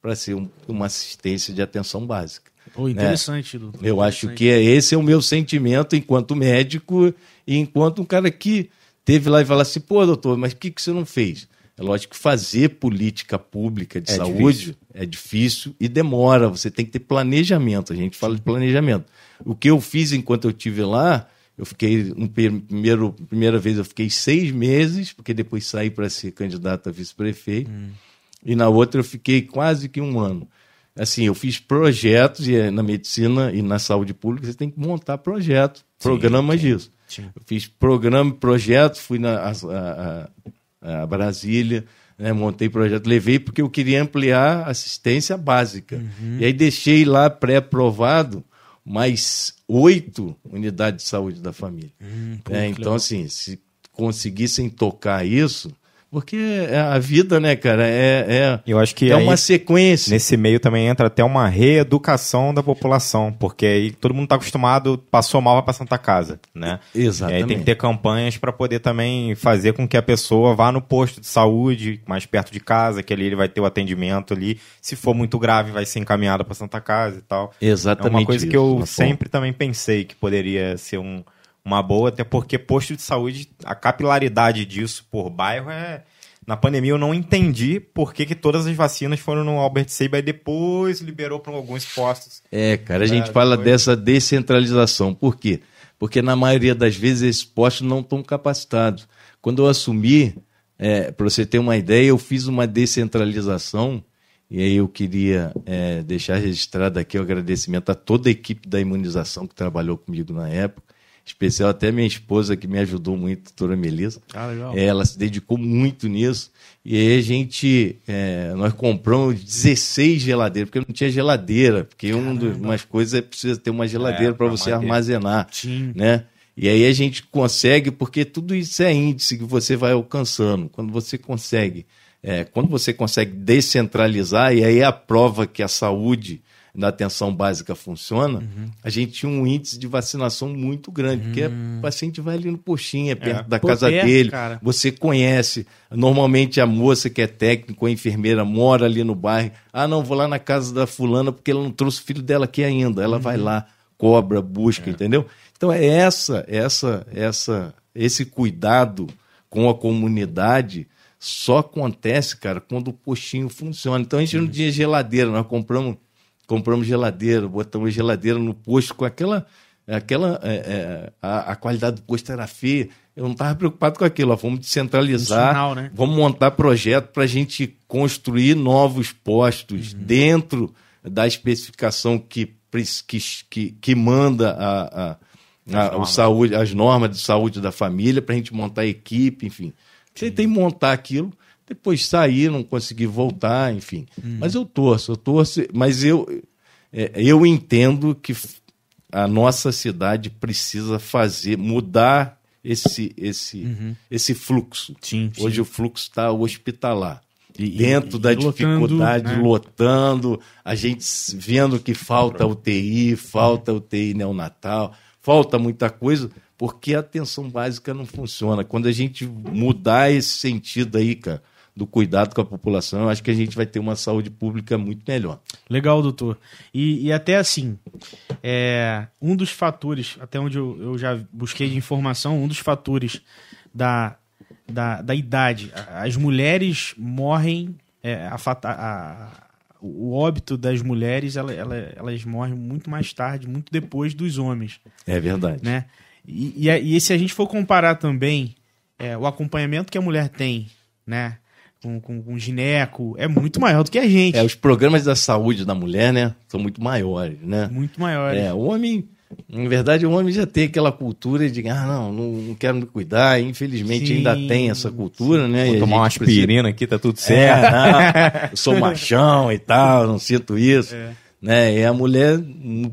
para ser um, uma assistência de atenção básica. Oh, interessante, né? doutor. Eu acho que é, esse é o meu sentimento enquanto médico e enquanto um cara que teve lá e falou assim, pô, doutor, mas o que, que você não fez? É lógico que fazer política pública de é saúde difícil. é difícil e demora. Você tem que ter planejamento. A gente fala de planejamento. O que eu fiz enquanto eu tive lá, eu fiquei, no primeiro, primeira vez eu fiquei seis meses, porque depois saí para ser candidato a vice-prefeito. Hum. E na outra eu fiquei quase que um ano. Assim, eu fiz projetos e eh, na medicina e na saúde pública você tem que montar projetos, programas sim, disso. Sim. Eu fiz programa, projetos, fui na a, a, a Brasília, né, montei projeto, levei porque eu queria ampliar assistência básica. Uhum. E aí deixei lá pré-aprovado mais oito unidades de saúde da família. Hum, é, então, assim, se conseguissem tocar isso, porque é a vida, né, cara, é, é, Eu acho que é uma sequência. Nesse meio também entra até uma reeducação da população, porque aí todo mundo está acostumado, passou mal, vai para Santa Casa, né? Exatamente. E aí tem que ter campanhas para poder também fazer com que a pessoa vá no posto de saúde, mais perto de casa, que ali ele vai ter o atendimento ali. Se for muito grave, vai ser encaminhado para Santa Casa e tal. Exatamente. É uma coisa isso, que eu sempre também pensei que poderia ser um uma boa, até porque posto de saúde, a capilaridade disso por bairro é. Na pandemia eu não entendi por que, que todas as vacinas foram no Albert Seiba e depois liberou para alguns postos. É, cara, a gente é, fala depois... dessa descentralização. Por quê? Porque na maioria das vezes esses postos não estão capacitados. Quando eu assumi, é, para você ter uma ideia, eu fiz uma descentralização e aí eu queria é, deixar registrado aqui o agradecimento a toda a equipe da imunização que trabalhou comigo na época especial até minha esposa que me ajudou muito, a doutora Melissa. Ah, legal. É, ela se dedicou muito nisso. E aí a gente, é, nós compramos 16 geladeiras, porque não tinha geladeira, porque uma das coisas é precisa ter uma geladeira é, para você armazenar, Sim. né? E aí a gente consegue, porque tudo isso é índice que você vai alcançando. Quando você consegue, é, quando você consegue descentralizar, e aí é a prova que a saúde da atenção básica funciona, uhum. a gente tinha um índice de vacinação muito grande, uhum. porque o paciente vai ali no postinho, é perto é. da casa dele, cara. você conhece. Normalmente a moça que é técnico, a enfermeira, mora ali no bairro. Ah, não, vou lá na casa da fulana porque ela não trouxe o filho dela aqui ainda. Ela uhum. vai lá, cobra, busca, é. entendeu? Então é essa, essa, essa, esse cuidado com a comunidade só acontece, cara, quando o postinho funciona. Então a gente não tinha geladeira, nós compramos, compramos geladeira, botamos geladeira no posto com aquela. aquela é, é, a, a qualidade do posto era feia. Eu não estava preocupado com aquilo. Ó, vamos descentralizar, né? vamos montar projeto para a gente construir novos postos dentro da especificação que, que, que, que manda a, a, a- o saúde, as normas de saúde da família, para a gente montar a equipe, enfim. Você tem que montar aquilo, depois sair, não conseguir voltar, enfim. Mas eu torço, eu torço, mas eu, é, eu entendo que a nossa cidade precisa fazer, mudar esse, esse, esse fluxo. Sim, sim. Hoje o fluxo está hospitalar. E- Dentro e- da e lotando, dificuldade, né? lotando, a gente vendo que falta UTI, falta UTI neonatal, falta muita coisa, porque a atenção básica não funciona. Quando a gente mudar esse sentido aí, cara, do cuidado com a população, eu acho que a gente vai ter uma saúde pública muito melhor. Legal, doutor. E, e até assim, é, um dos fatores, até onde eu, eu já busquei de informação, um dos fatores da, da, da idade. As mulheres morrem, é, a a- o óbito das mulheres, ela, ela- elas morrem muito mais tarde, muito depois dos homens É verdade. né? E, e, e se a gente for comparar também é, o acompanhamento que a mulher tem, né? Com, com, com gineco, é muito maior do que a gente. É, os programas da saúde da mulher, né, são muito maiores, né? Muito maior. É, o homem, na verdade, o homem já tem aquela cultura de, ah, não, não, não quero me cuidar. Infelizmente Sim, ainda tem essa cultura, né? Vou E a tomar uma gente precisa- aspirina aqui, tá tudo É, certo. não, eu sou machão e tal, não sinto isso. É. Né? É a mulher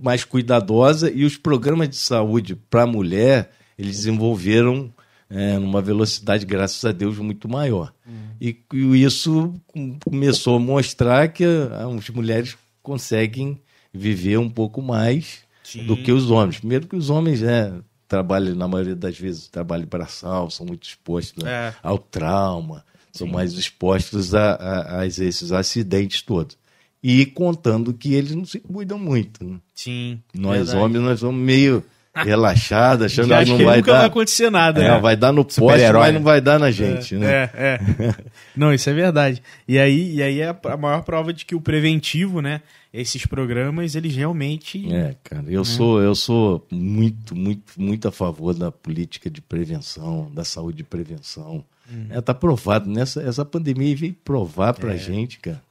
mais cuidadosa e os programas de saúde para a mulher, eles desenvolveram é, numa velocidade, graças a Deus, muito maior. E, e isso com- começou a mostrar que ah, as mulheres conseguem viver um pouco mais Sim. do que os homens. Primeiro que os homens né, trabalham, na maioria das vezes, trabalham braçal, são muito expostos né, É. ao trauma, são mais expostos a, a- a esses acidentes todos. E contando que eles não se cuidam muito. né? Sim. Nós verdade. homens, nós somos meio relaxados, achando que acho não que vai nunca vai dar. acontecer nada. É, né? vai dar no poste, mas não vai dar na gente, né? É, é. Não, isso é verdade. E aí, e aí é a maior prova de que o preventivo, né? Esses programas, eles realmente. É, cara, eu sou eu sou muito, muito, muito a favor da política de prevenção, da saúde de prevenção. É, tá provado nessa essa pandemia veio provar pra gente, cara,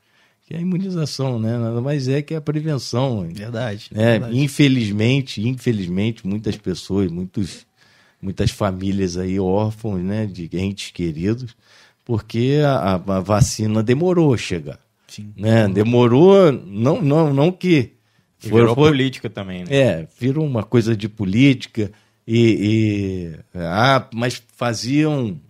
que a imunização, né, nada mais é que a prevenção. Verdade. É, verdade. infelizmente, infelizmente, muitas pessoas, muitos, muitas famílias aí órfãos, né, de entes queridos, porque a, a- vacina demorou a chegar, Sim. né? Demorou, não, não, não que E foi- virou foi- política também, né? é, virou uma coisa de política e, e- ah, mas faziam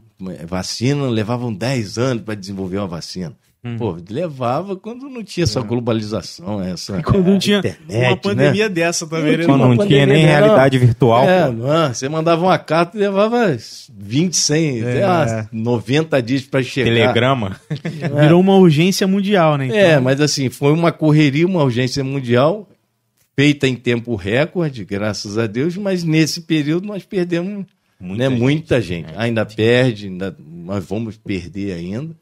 vacina, levavam 10 anos para desenvolver uma vacina. Pô, levava quando não tinha essa globalização, essa Quando não tinha internet, uma pandemia né? dessa também, né? Quando uma não tinha pandemia, nem não. realidade virtual. É, pô. não, você mandava uma carta e levava 20, 100, sei É. lá, 90 dias para chegar. Telegrama. Virou uma urgência mundial, né? Então, É, mas assim, foi uma correria, uma urgência mundial, feita em tempo recorde, graças a Deus, mas nesse período nós perdemos Muita né, gente. muita gente. Ainda perde, ainda, nós vamos perder ainda.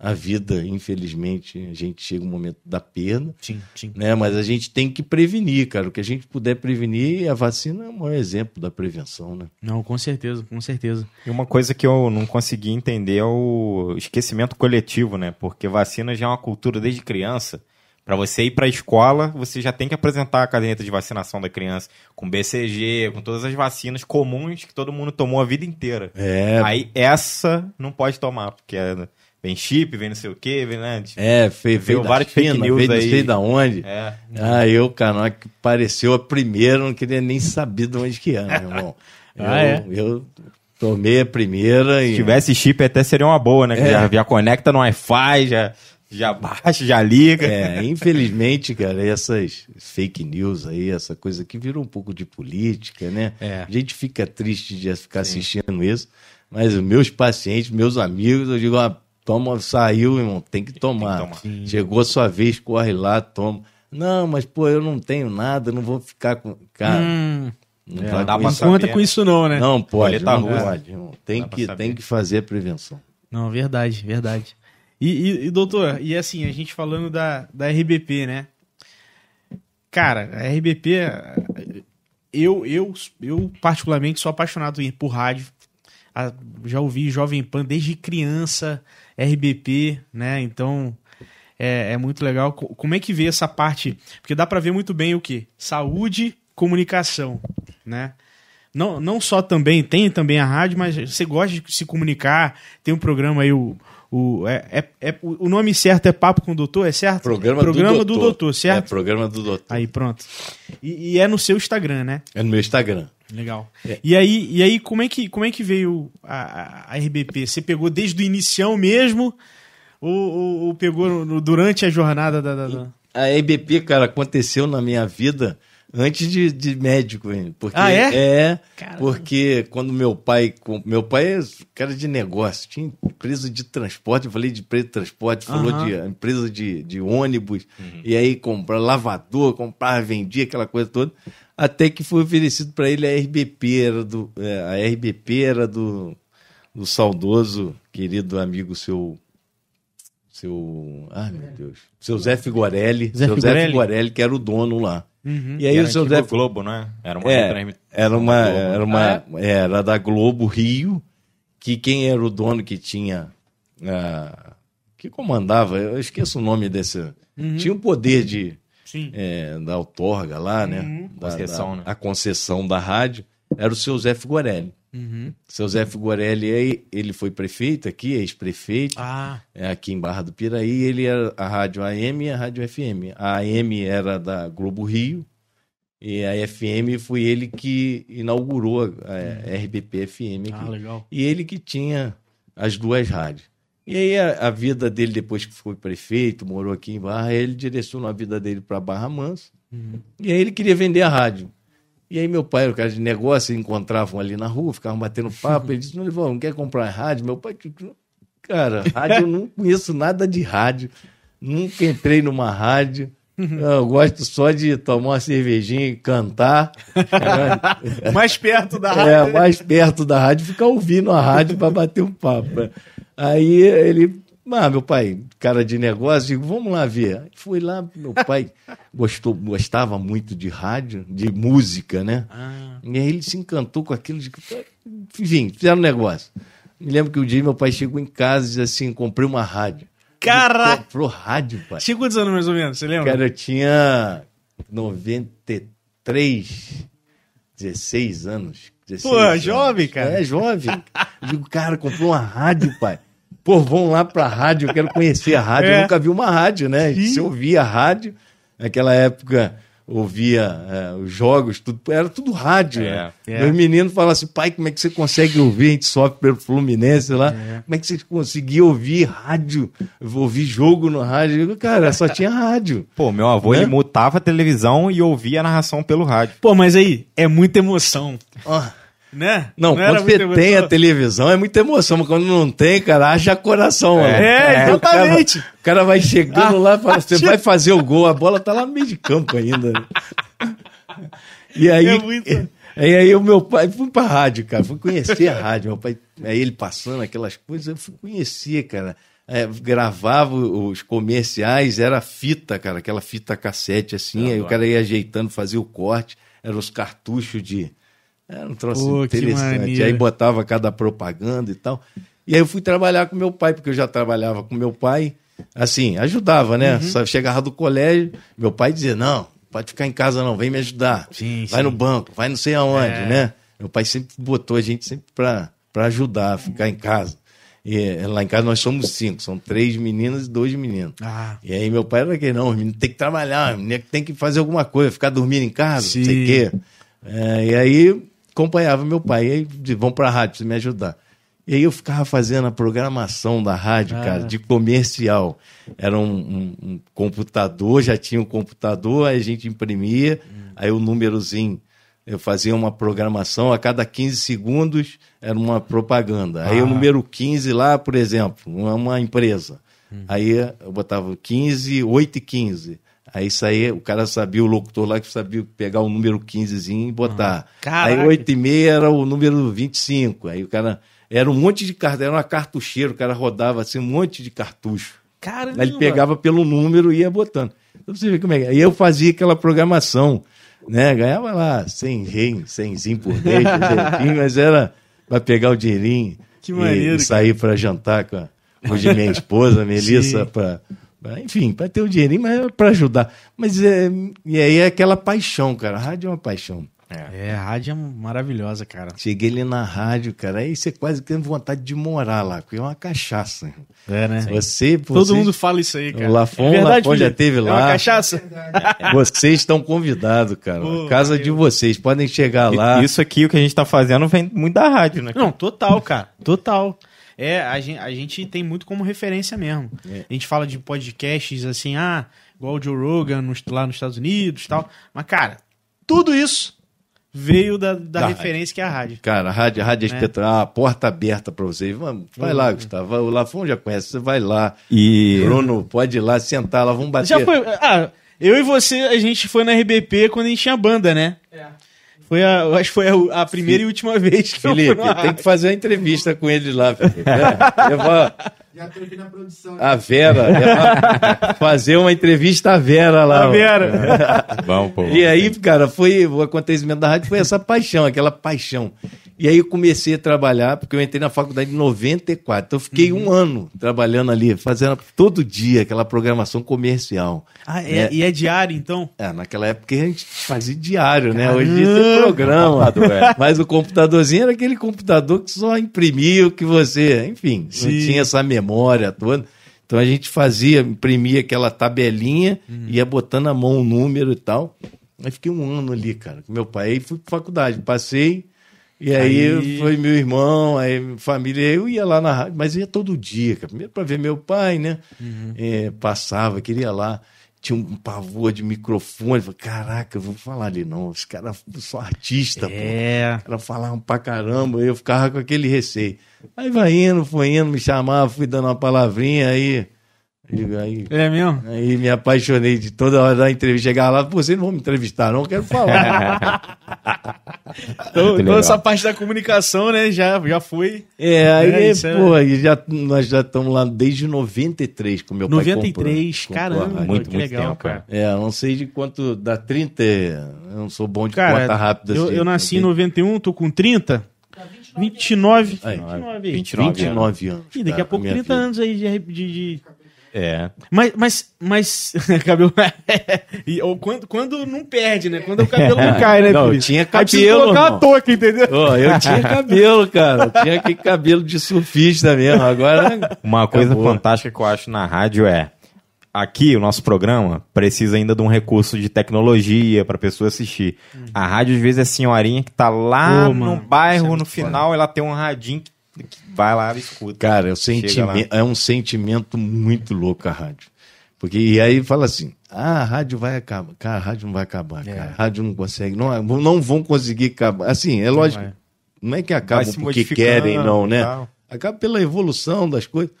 A vida, infelizmente, a gente chega um momento da perda, Sim, sim. né? Mas a gente tem que prevenir, cara. O que a gente puder prevenir, a vacina é o maior exemplo da prevenção, né? Não, com certeza, com certeza. E uma coisa que eu não consegui entender é o esquecimento coletivo, né? Porque vacina já é uma cultura desde criança. Para você ir para a escola, você já tem que apresentar a caderneta de vacinação da criança com BCG, com todas as vacinas comuns que todo mundo tomou a vida inteira. É, Aí essa não pode tomar, porque é- vem chip, vem não sei o quê, vem né? é veio, veio da várias fake China, news veio, aí. sei da onde. É. Ah, eu, cara, que pareceu a primeira, não queria nem saber de onde que era, meu irmão. Ah, eu, é? eu tomei a primeira e. Se tivesse chip até seria uma boa, né? Que É. já, já conecta no Wi-Fi, já, já baixa, já liga. É, infelizmente, cara, essas fake news aí, essa coisa que virou um pouco de política, né? É. A gente fica triste de ficar assistindo isso, mas os meus pacientes, meus amigos, eu digo, ah, toma, saiu, irmão, tem que tomar. tomar. Sim. Chegou a sua vez, corre lá, toma. Não, mas pô, eu não tenho nada, não vou ficar com. Cara, Hum, não É, dá não conta com isso não, né? Não pode, Roleta não pode. irmão. Tem Dá que, tem que fazer a prevenção. Não, verdade, verdade. E, e, e, doutor, e assim, a gente falando da, da RBP, né? Cara, a RBP, eu, eu, eu particularmente sou apaixonado por rádio. Já ouvi Jovem Pan desde criança, RBP, né? Então, é, é muito legal. Como é que vê essa parte? Porque dá para ver muito bem o que? Saúde, comunicação, né? Não, não só também, tem também a rádio, mas você gosta de se comunicar, tem um programa aí, o, o, é, é, é, o nome certo é Papo com o Doutor, é certo? Programa, programa do, doutor. do, doutor. certo? É, programa do Doutor. Aí, pronto. E, e, é no seu Instagram, né? É no meu Instagram. Legal. É. E aí, e aí como, é que, como é que veio a, a RBP? Você pegou desde o inicial mesmo ou, ou, ou pegou no, durante a jornada da, da, da... A RBP, cara, aconteceu na minha vida antes de, de médico ainda. Porque, ah, é? É, Caramba. porque quando meu pai. Meu pai é cara de negócio, tinha empresa de transporte, eu falei de empresa de transporte, falou de empresa de, de ônibus, uhum. e aí comprar lavador, comprar, vendia aquela coisa toda. Até que foi oferecido para ele a RBP, era do, é, a RBP era do, do saudoso, querido amigo seu seu. Ai, meu Deus. Seu Zé Figorelli. Zé seu Figorelli? Zé Figorelli, que era o dono lá. Uhum. E aí e o seu Zé. Globo, né? Era uma. É, era uma. Era, uma ah, é? era da Globo Rio, que quem era o dono que tinha. Uh, que comandava, eu esqueço o nome desse. Uhum. Tinha o poder de. É, da outorga lá, né? Uhum. Da, concessão, da, né? A concessão da rádio. Era o seu Zé Figorelli. Uhum. Seu Zé Figorelli, ele foi prefeito aqui, ex-prefeito, ah. É, aqui em Barra do Piraí. Ele era a rádio AM e a rádio FM. A AM era da Globo Rio e a FM foi ele que inaugurou a uhum. RBP FM aqui. Ah, legal. E ele que tinha as duas rádios. E aí a, a, vida dele, depois que foi prefeito, morou aqui em Barra, ele direcionou a vida dele para Barra Manso. Uhum. E aí ele queria vender a rádio. E aí meu pai, o cara de negócio, encontravam ali na rua, ficavam batendo papo. Ele disse, não, não quer comprar rádio? Meu pai, cara, rádio, eu não conheço nada de rádio. Nunca entrei numa rádio. Eu gosto só de tomar uma cervejinha e cantar. mais perto da rádio. É, mais perto da rádio, ficar ouvindo a rádio para bater um papo. Aí ele ah, meu pai, cara de negócio, digo, vamos lá ver. Fui lá, meu pai gostou, gostava muito de rádio, de música, né? Ah. E aí ele se encantou com aquilo. De... Enfim, fizeram um negócio. Me lembro que um dia meu pai chegou em casa e disse assim: comprei uma rádio. Caraca! Comprou rádio, pai. Tinha quantos anos mais ou menos? Você lembra? Cara, eu tinha 93, 16 anos. 16 Pô, anos. jovem, cara. É, jovem. Eu digo, cara, comprou uma rádio, pai. Pô, vão lá pra rádio, eu quero conhecer a rádio. É. Eu nunca vi uma rádio, né? Sim. Se ouvia a rádio, naquela época ouvia é, os jogos, tudo, era tudo rádio. É, né? é. Meus meninos assim, pai, como é que você consegue ouvir? A gente sofre pelo Fluminense lá. É. Como é que você conseguia ouvir rádio, ouvir jogo no rádio? Cara, só tinha rádio. Pô, meu avô, né? ele mutava a televisão e ouvia a narração pelo rádio. Pô, mas aí, é muita emoção. Oh. Né? Não, não quando você tem a televisão é muita emoção, mas quando não tem, cara, haja coração. É, é exatamente. O cara, o cara, vai chegando ah, lá e fala: você vai fazer o gol, a bola tá lá no meio de campo ainda. E aí. É muito... E aí o meu pai, fui pra rádio, cara, fui conhecer a rádio. Meu pai, aí ele passando aquelas coisas, eu fui conhecer, cara. É, gravava os comerciais, era fita, cara, aquela fita cassete assim, aí o cara ia ajeitando, fazia o corte, eram os cartuchos de, era um troço Pô, interessante. Aí botava cada propaganda e tal. E aí eu fui trabalhar com meu pai, porque eu já trabalhava com meu pai. Assim, ajudava, né? Uhum. Só chegava do colégio, meu pai dizia: Não, pode ficar em casa não, vem me ajudar. Sim, vai sim. no banco, vai não sei aonde, é. né? Meu pai sempre botou a gente sempre para ajudar, ficar em casa. E eh, lá em casa nós somos cinco, são três meninas e dois meninos. Ah. E aí meu pai era que não, o menino tem que trabalhar, o menino tem que fazer alguma coisa, ficar dormindo em casa, Sim. não sei o quê. É, e aí acompanhava meu pai. E aí, vão para a rádio, me ajudar. E aí eu ficava fazendo a programação da rádio, ah. cara, de comercial. Era um, um, um, computador, já tinha um computador, aí a gente imprimia, hum. aí o númerozinho, eu fazia uma programação, a cada 15 segundos era uma propaganda. Aí ah. o número 15 lá, por exemplo, uma empresa. Hum. Aí eu botava 15, 8 e 15. Aí saía, o cara sabia, o locutor lá que sabia pegar o número 15 e botar. Ah, aí 8 e meia era o número 25. Aí o cara Era um monte de cartucho, era uma cartucheira, o cara rodava assim, um monte de cartucho. Caramba. Aí ele pegava pelo número e ia botando. Então você vê como é que é. E eu fazia aquela programação, né? Ganhava lá 100 rem, 100 por mês, mas era para pegar o dinheirinho Que maneiro, e, sair para jantar com a, hoje minha esposa, Melissa, para enfim, para ter o dinheirinho, mas para ajudar. Mas é, e aí é aquela paixão, cara. A rádio é uma paixão. É, a rádio é maravilhosa, cara. Cheguei ali na rádio, cara, aí você quase tem vontade de morar lá, porque é uma cachaça. É, né? Você, Todo vocês- mundo fala isso aí, cara. O Lafon- é verdade, Lafon já teve É uma lá. cachaça? Vocês estão convidados, cara. Pô, A casa valeu. de vocês. Podem chegar lá. Isso aqui, o que a gente tá fazendo, vem muito da rádio, né? Não, total, cara. Total. É, a gente, a gente tem muito como referência mesmo. É. A gente fala de podcasts assim, ah, igual o Joe Rogan nos- lá nos Estados Unidos e tal. Mas, cara, tudo isso veio da, da Da referência que é a rádio. Cara, a rádio, a rádio é espetacular. A porta aberta pra vocês. Vamos, vai lá, Gustavo. O Lafon já conhece. Você vai lá. E Bruno, pode ir lá, sentar lá. Vamos bater. Já foi. Ah, eu e você, a gente foi na RBP quando a gente tinha banda, né? Foi a, eu acho que foi a, a primeira e última vez que Felipe, eu fui tem que fazer uma entrevista com ele lá, Felipe. É, levar Já tô aqui na produção. a Vera. levar- fazer uma entrevista à Vera lá. A Vera. vamos, pô. E aí, cara, foi o acontecimento da rádio foi essa paixão, aquela paixão. E aí eu comecei a trabalhar, porque eu entrei na faculdade em 94. Então eu fiquei Uhum. um ano trabalhando ali, fazendo todo dia aquela programação comercial. Ah, é, É. E é diário, então? É, naquela época a gente fazia diário, né? Hoje dia tem programa. é. Mas o computadorzinho era aquele computador que só imprimia o que você. Enfim, não Sim. tinha essa memória toda. Então a gente fazia, imprimia aquela tabelinha, Uhum. ia botando a mão o número e tal. Aí fiquei um ano ali, cara, com meu pai. Aí fui pra faculdade, passei. E aí, Aí- foi meu irmão, aí minha família, eu ia lá na rádio, mas ia todo dia, cara. Primeiro pra ver meu pai, né? Uhum. É, passava, queria lá. Tinha um pavor de microfone. Falei, caraca, eu vou falar ali não. Os caras são artistas, pô. É. Os caras falavam pra caramba. Eu ficava com aquele receio. Aí vai indo, foi indo, me chamava, fui dando uma palavrinha, aí. Aí, aí É mesmo? Aí me apaixonei de toda hora da entrevista. Chegar lá, pô, vocês não vão me entrevistar, não? Quero falar. Então, então essa parte da comunicação, né, já, já foi. é, aí, É, isso pô, aí já, nós já estamos lá desde 93 com meu pai 93, comprou- comprou a caramba. rádio. Muito, que muito legal, tempo, cara. É, não sei de quanto dá 30. Eu não sou bom de Cara, conta rápida. eu, assim. eu nasci em Não 91, tô com 30. 29. Aí. 29. aí. 29 tem 29 anos. Ih, daqui cara, a pouco minha 30 filha. anos aí de. de, de- É. Mas, mas, mas. cabelo. e, ou quando, quando não perde, né? Quando o cabelo não cai, né, Não, Felipe? tinha cabelo, colocar irmão. uma touca, entendeu? Ó, eu tinha cabelo, cara. Eu tinha aquele cabelo de surfista mesmo. Agora. Uma coisa Acabou. fantástica que eu acho na rádio é aqui o nosso programa precisa ainda de um recurso de tecnologia para pessoa assistir. A rádio às vezes é senhorinha que tá lá no mano, bairro no final ela tem um radinho que vai lá e escuta. Cara, é, Chega sentimento, é um sentimento muito louco a rádio. Porque, e aí fala assim: ah, a rádio vai acabar. Cara, a rádio não vai acabar, É. cara. A rádio não consegue, não, não vão conseguir acabar. Assim, é lógico, não é que acabam porque querem, não, né? tal. Acaba pela evolução das coisas.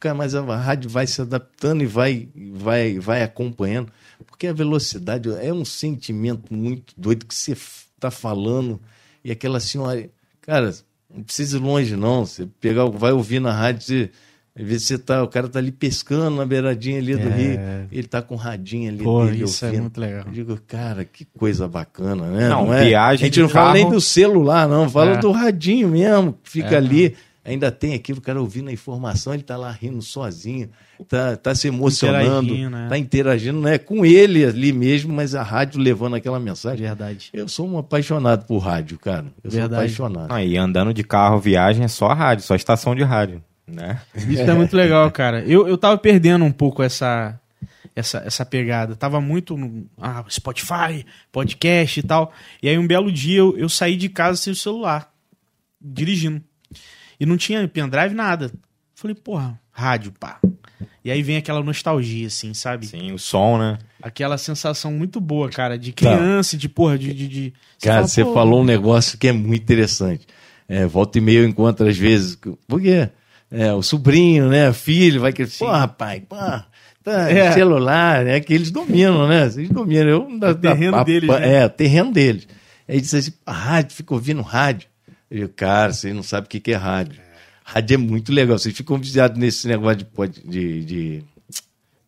Cara, mas a rádio vai se adaptando e vai, vai, vai acompanhando. Porque a velocidade é um sentimento muito doido que você está falando e aquela senhora. Cara, não precisa ir longe, não. Você pegar, vai ouvir na rádio, você, às vezes você tá, o cara tá ali pescando na beiradinha ali do É. rio, ele tá com o radinho ali Pô, dele isso é ouvindo. muito legal. Eu digo, cara, que coisa bacana, né? Não, é? viagem A gente não fala nem carro- do celular, não. Fala É. do radinho mesmo, que fica É. ali. Ainda tem aquilo, o cara ouvindo a informação, ele tá lá rindo sozinho, tá, tá se emocionando, Interagindo, né? tá interagindo, não é com ele ali mesmo, mas a rádio levando aquela mensagem. Verdade. Eu sou um apaixonado por rádio, cara. Eu Verdade. sou apaixonado. Ah, e andando de carro, viagem é só a rádio, só a estação de rádio, né? Isso é muito legal, cara. Eu, eu tava perdendo um pouco essa, essa, essa pegada. Tava muito no ah, Spotify, podcast e tal. E aí um belo dia eu, eu saí de casa sem o celular, dirigindo. E não tinha pendrive, nada. Falei, porra, rádio, pá. E aí vem aquela nostalgia, assim, sabe? Sim, o som, né? Aquela sensação muito boa, cara, de criança, de porra, de. de, de... Cara, fala, você pô, falou um negócio que é muito interessante. É, volta e meia eu encontro às vezes. Porque é, o sobrinho, né? Filho, vai que. Pô, rapaz, pô, tá, É. celular, né? Que eles dominam, né? Eles dominam. Eu, da, terreno deles, né? É, o terreno deles. Aí disse assim: a rádio, fica ouvindo rádio. Eu digo, cara, você não sabe o que que é rádio. Rádio é muito legal. Vocês ficam viciados nesse negócio de, de, de-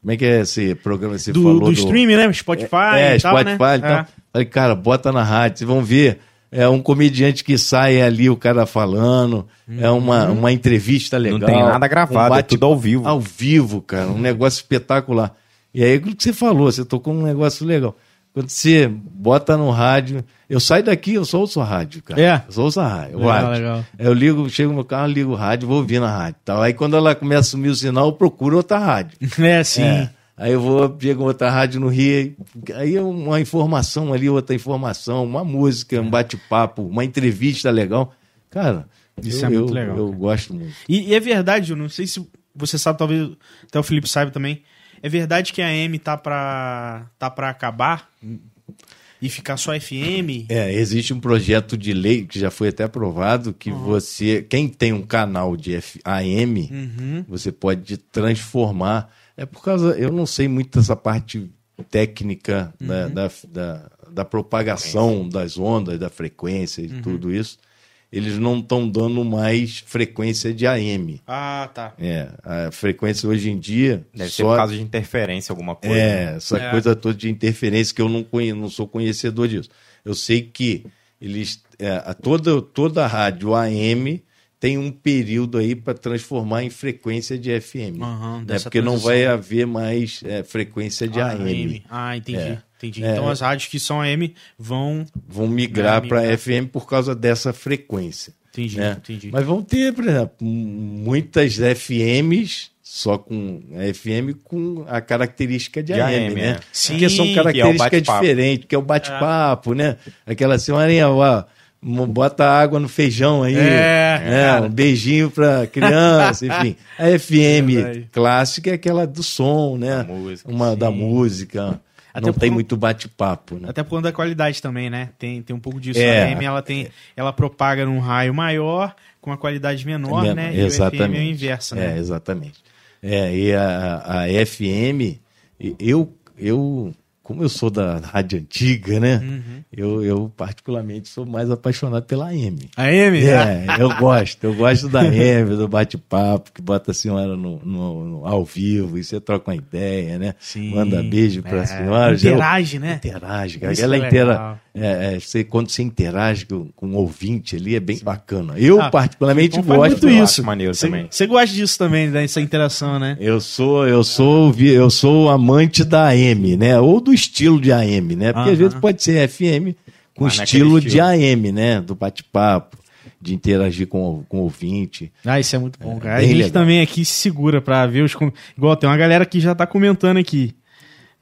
Como é que é esse programa que você Do, falou? do streaming, né? Spotify É, e tal, Spotify né? e tal. Falei, cara, bota na rádio, vocês vão ver. É um comediante que sai ali, o cara falando. É uma, uma entrevista legal. Não tem nada gravado, é bate- tudo ao vivo. Ao vivo, cara. Um negócio espetacular. E aí, o que você falou? Você tocou um negócio legal. Quando você bota no rádio. Eu saio daqui, eu só ouço a rádio, cara. É? Eu só ouço a rádio. o Legal, rádio. legal. Eu ligo, chego no meu carro, ligo o rádio, vou ouvir na rádio. Tal. Aí quando ela começa a sumir o sinal, eu procuro outra rádio. É, sim. É. Aí eu vou, pego outra rádio no Rio, aí é uma informação ali, outra informação, uma música, um bate-papo, uma entrevista legal. Cara, Isso eu, é muito eu- legal, Eu cara. gosto muito. E, e é verdade, eu não sei se você sabe, talvez até o Felipe saiba também. É verdade que a AM tá pra, tá pra acabar e ficar só FM? É, existe um projeto de lei que já foi até aprovado que você, quem tem um canal de F- AM, Uhum. você pode transformar. É por causa, eu não sei muito dessa parte técnica da, Uhum. da, da, da propagação das ondas, da frequência e Uhum. tudo isso. Eles não estão dando mais frequência de AM. Ah, tá. É, a frequência hoje em dia. Deve ser só por causa de interferência, alguma coisa. é, né? essa É. coisa toda de interferência que eu não, conhe, não sou conhecedor disso. Eu sei que eles, é, toda, toda a rádio AM tem um período aí para transformar em frequência de FM. Aham, né? dessa Porque não transição. vai haver mais é, frequência de Ah, AM. Ah, entendi. É. entendi. É. Então as rádios que são AM vão. Vão migrar Vai para migrar. FM por causa dessa frequência. Entendi, né? entendi. Mas vão ter, por exemplo, muitas FMs só com a FM com a característica de, De AM, AM, né? é. Sim, Porque são que é características diferentes, que é o bate-papo, né? Aquela senhorinha, ó, bota água no feijão aí, É, né? um beijinho pra criança, enfim. A FM clássica é aquela do som, né? Da música. Uma da Sim. música. Até Não tem muito bate-papo, né? Até por conta da qualidade também, né? Tem, tem um pouco disso. É. A AM ela tem, ela propaga num raio maior, com uma qualidade menor, Men- né? E o FM é o inverso, É, né? exatamente. É, e a, a FM, eu, eu, como eu sou da rádio antiga, né? Uhum. Eu, eu, particularmente, sou mais apaixonado pela AM. A AM? É, eu gosto, eu gosto da AM, do bate-papo, que bota a senhora no, no- no- ao vivo e você troca uma ideia, né? Sim. Manda beijo pra É, senhora. já- interage, né? Interage, cara. Isso Ela é. É, é, você, quando você interage com, com um ouvinte ali, é bem bacana. Eu, Ah, particularmente, Então gosto. muito eu isso. maneiro Você- também. Você gosta disso também, dessa interação, né? Eu sou, eu sou, eu sou amante da AM, né? Ou do estilo de AM, né? Porque às vezes pode ser FM com Mas naquele estilo de estilo. AM, né? Do bate-papo, de interagir com, o- com o ouvinte. Ah, isso é muito bom, cara. A gente legal. também aqui se segura pra ver os. Igual tem uma galera que já tá comentando aqui.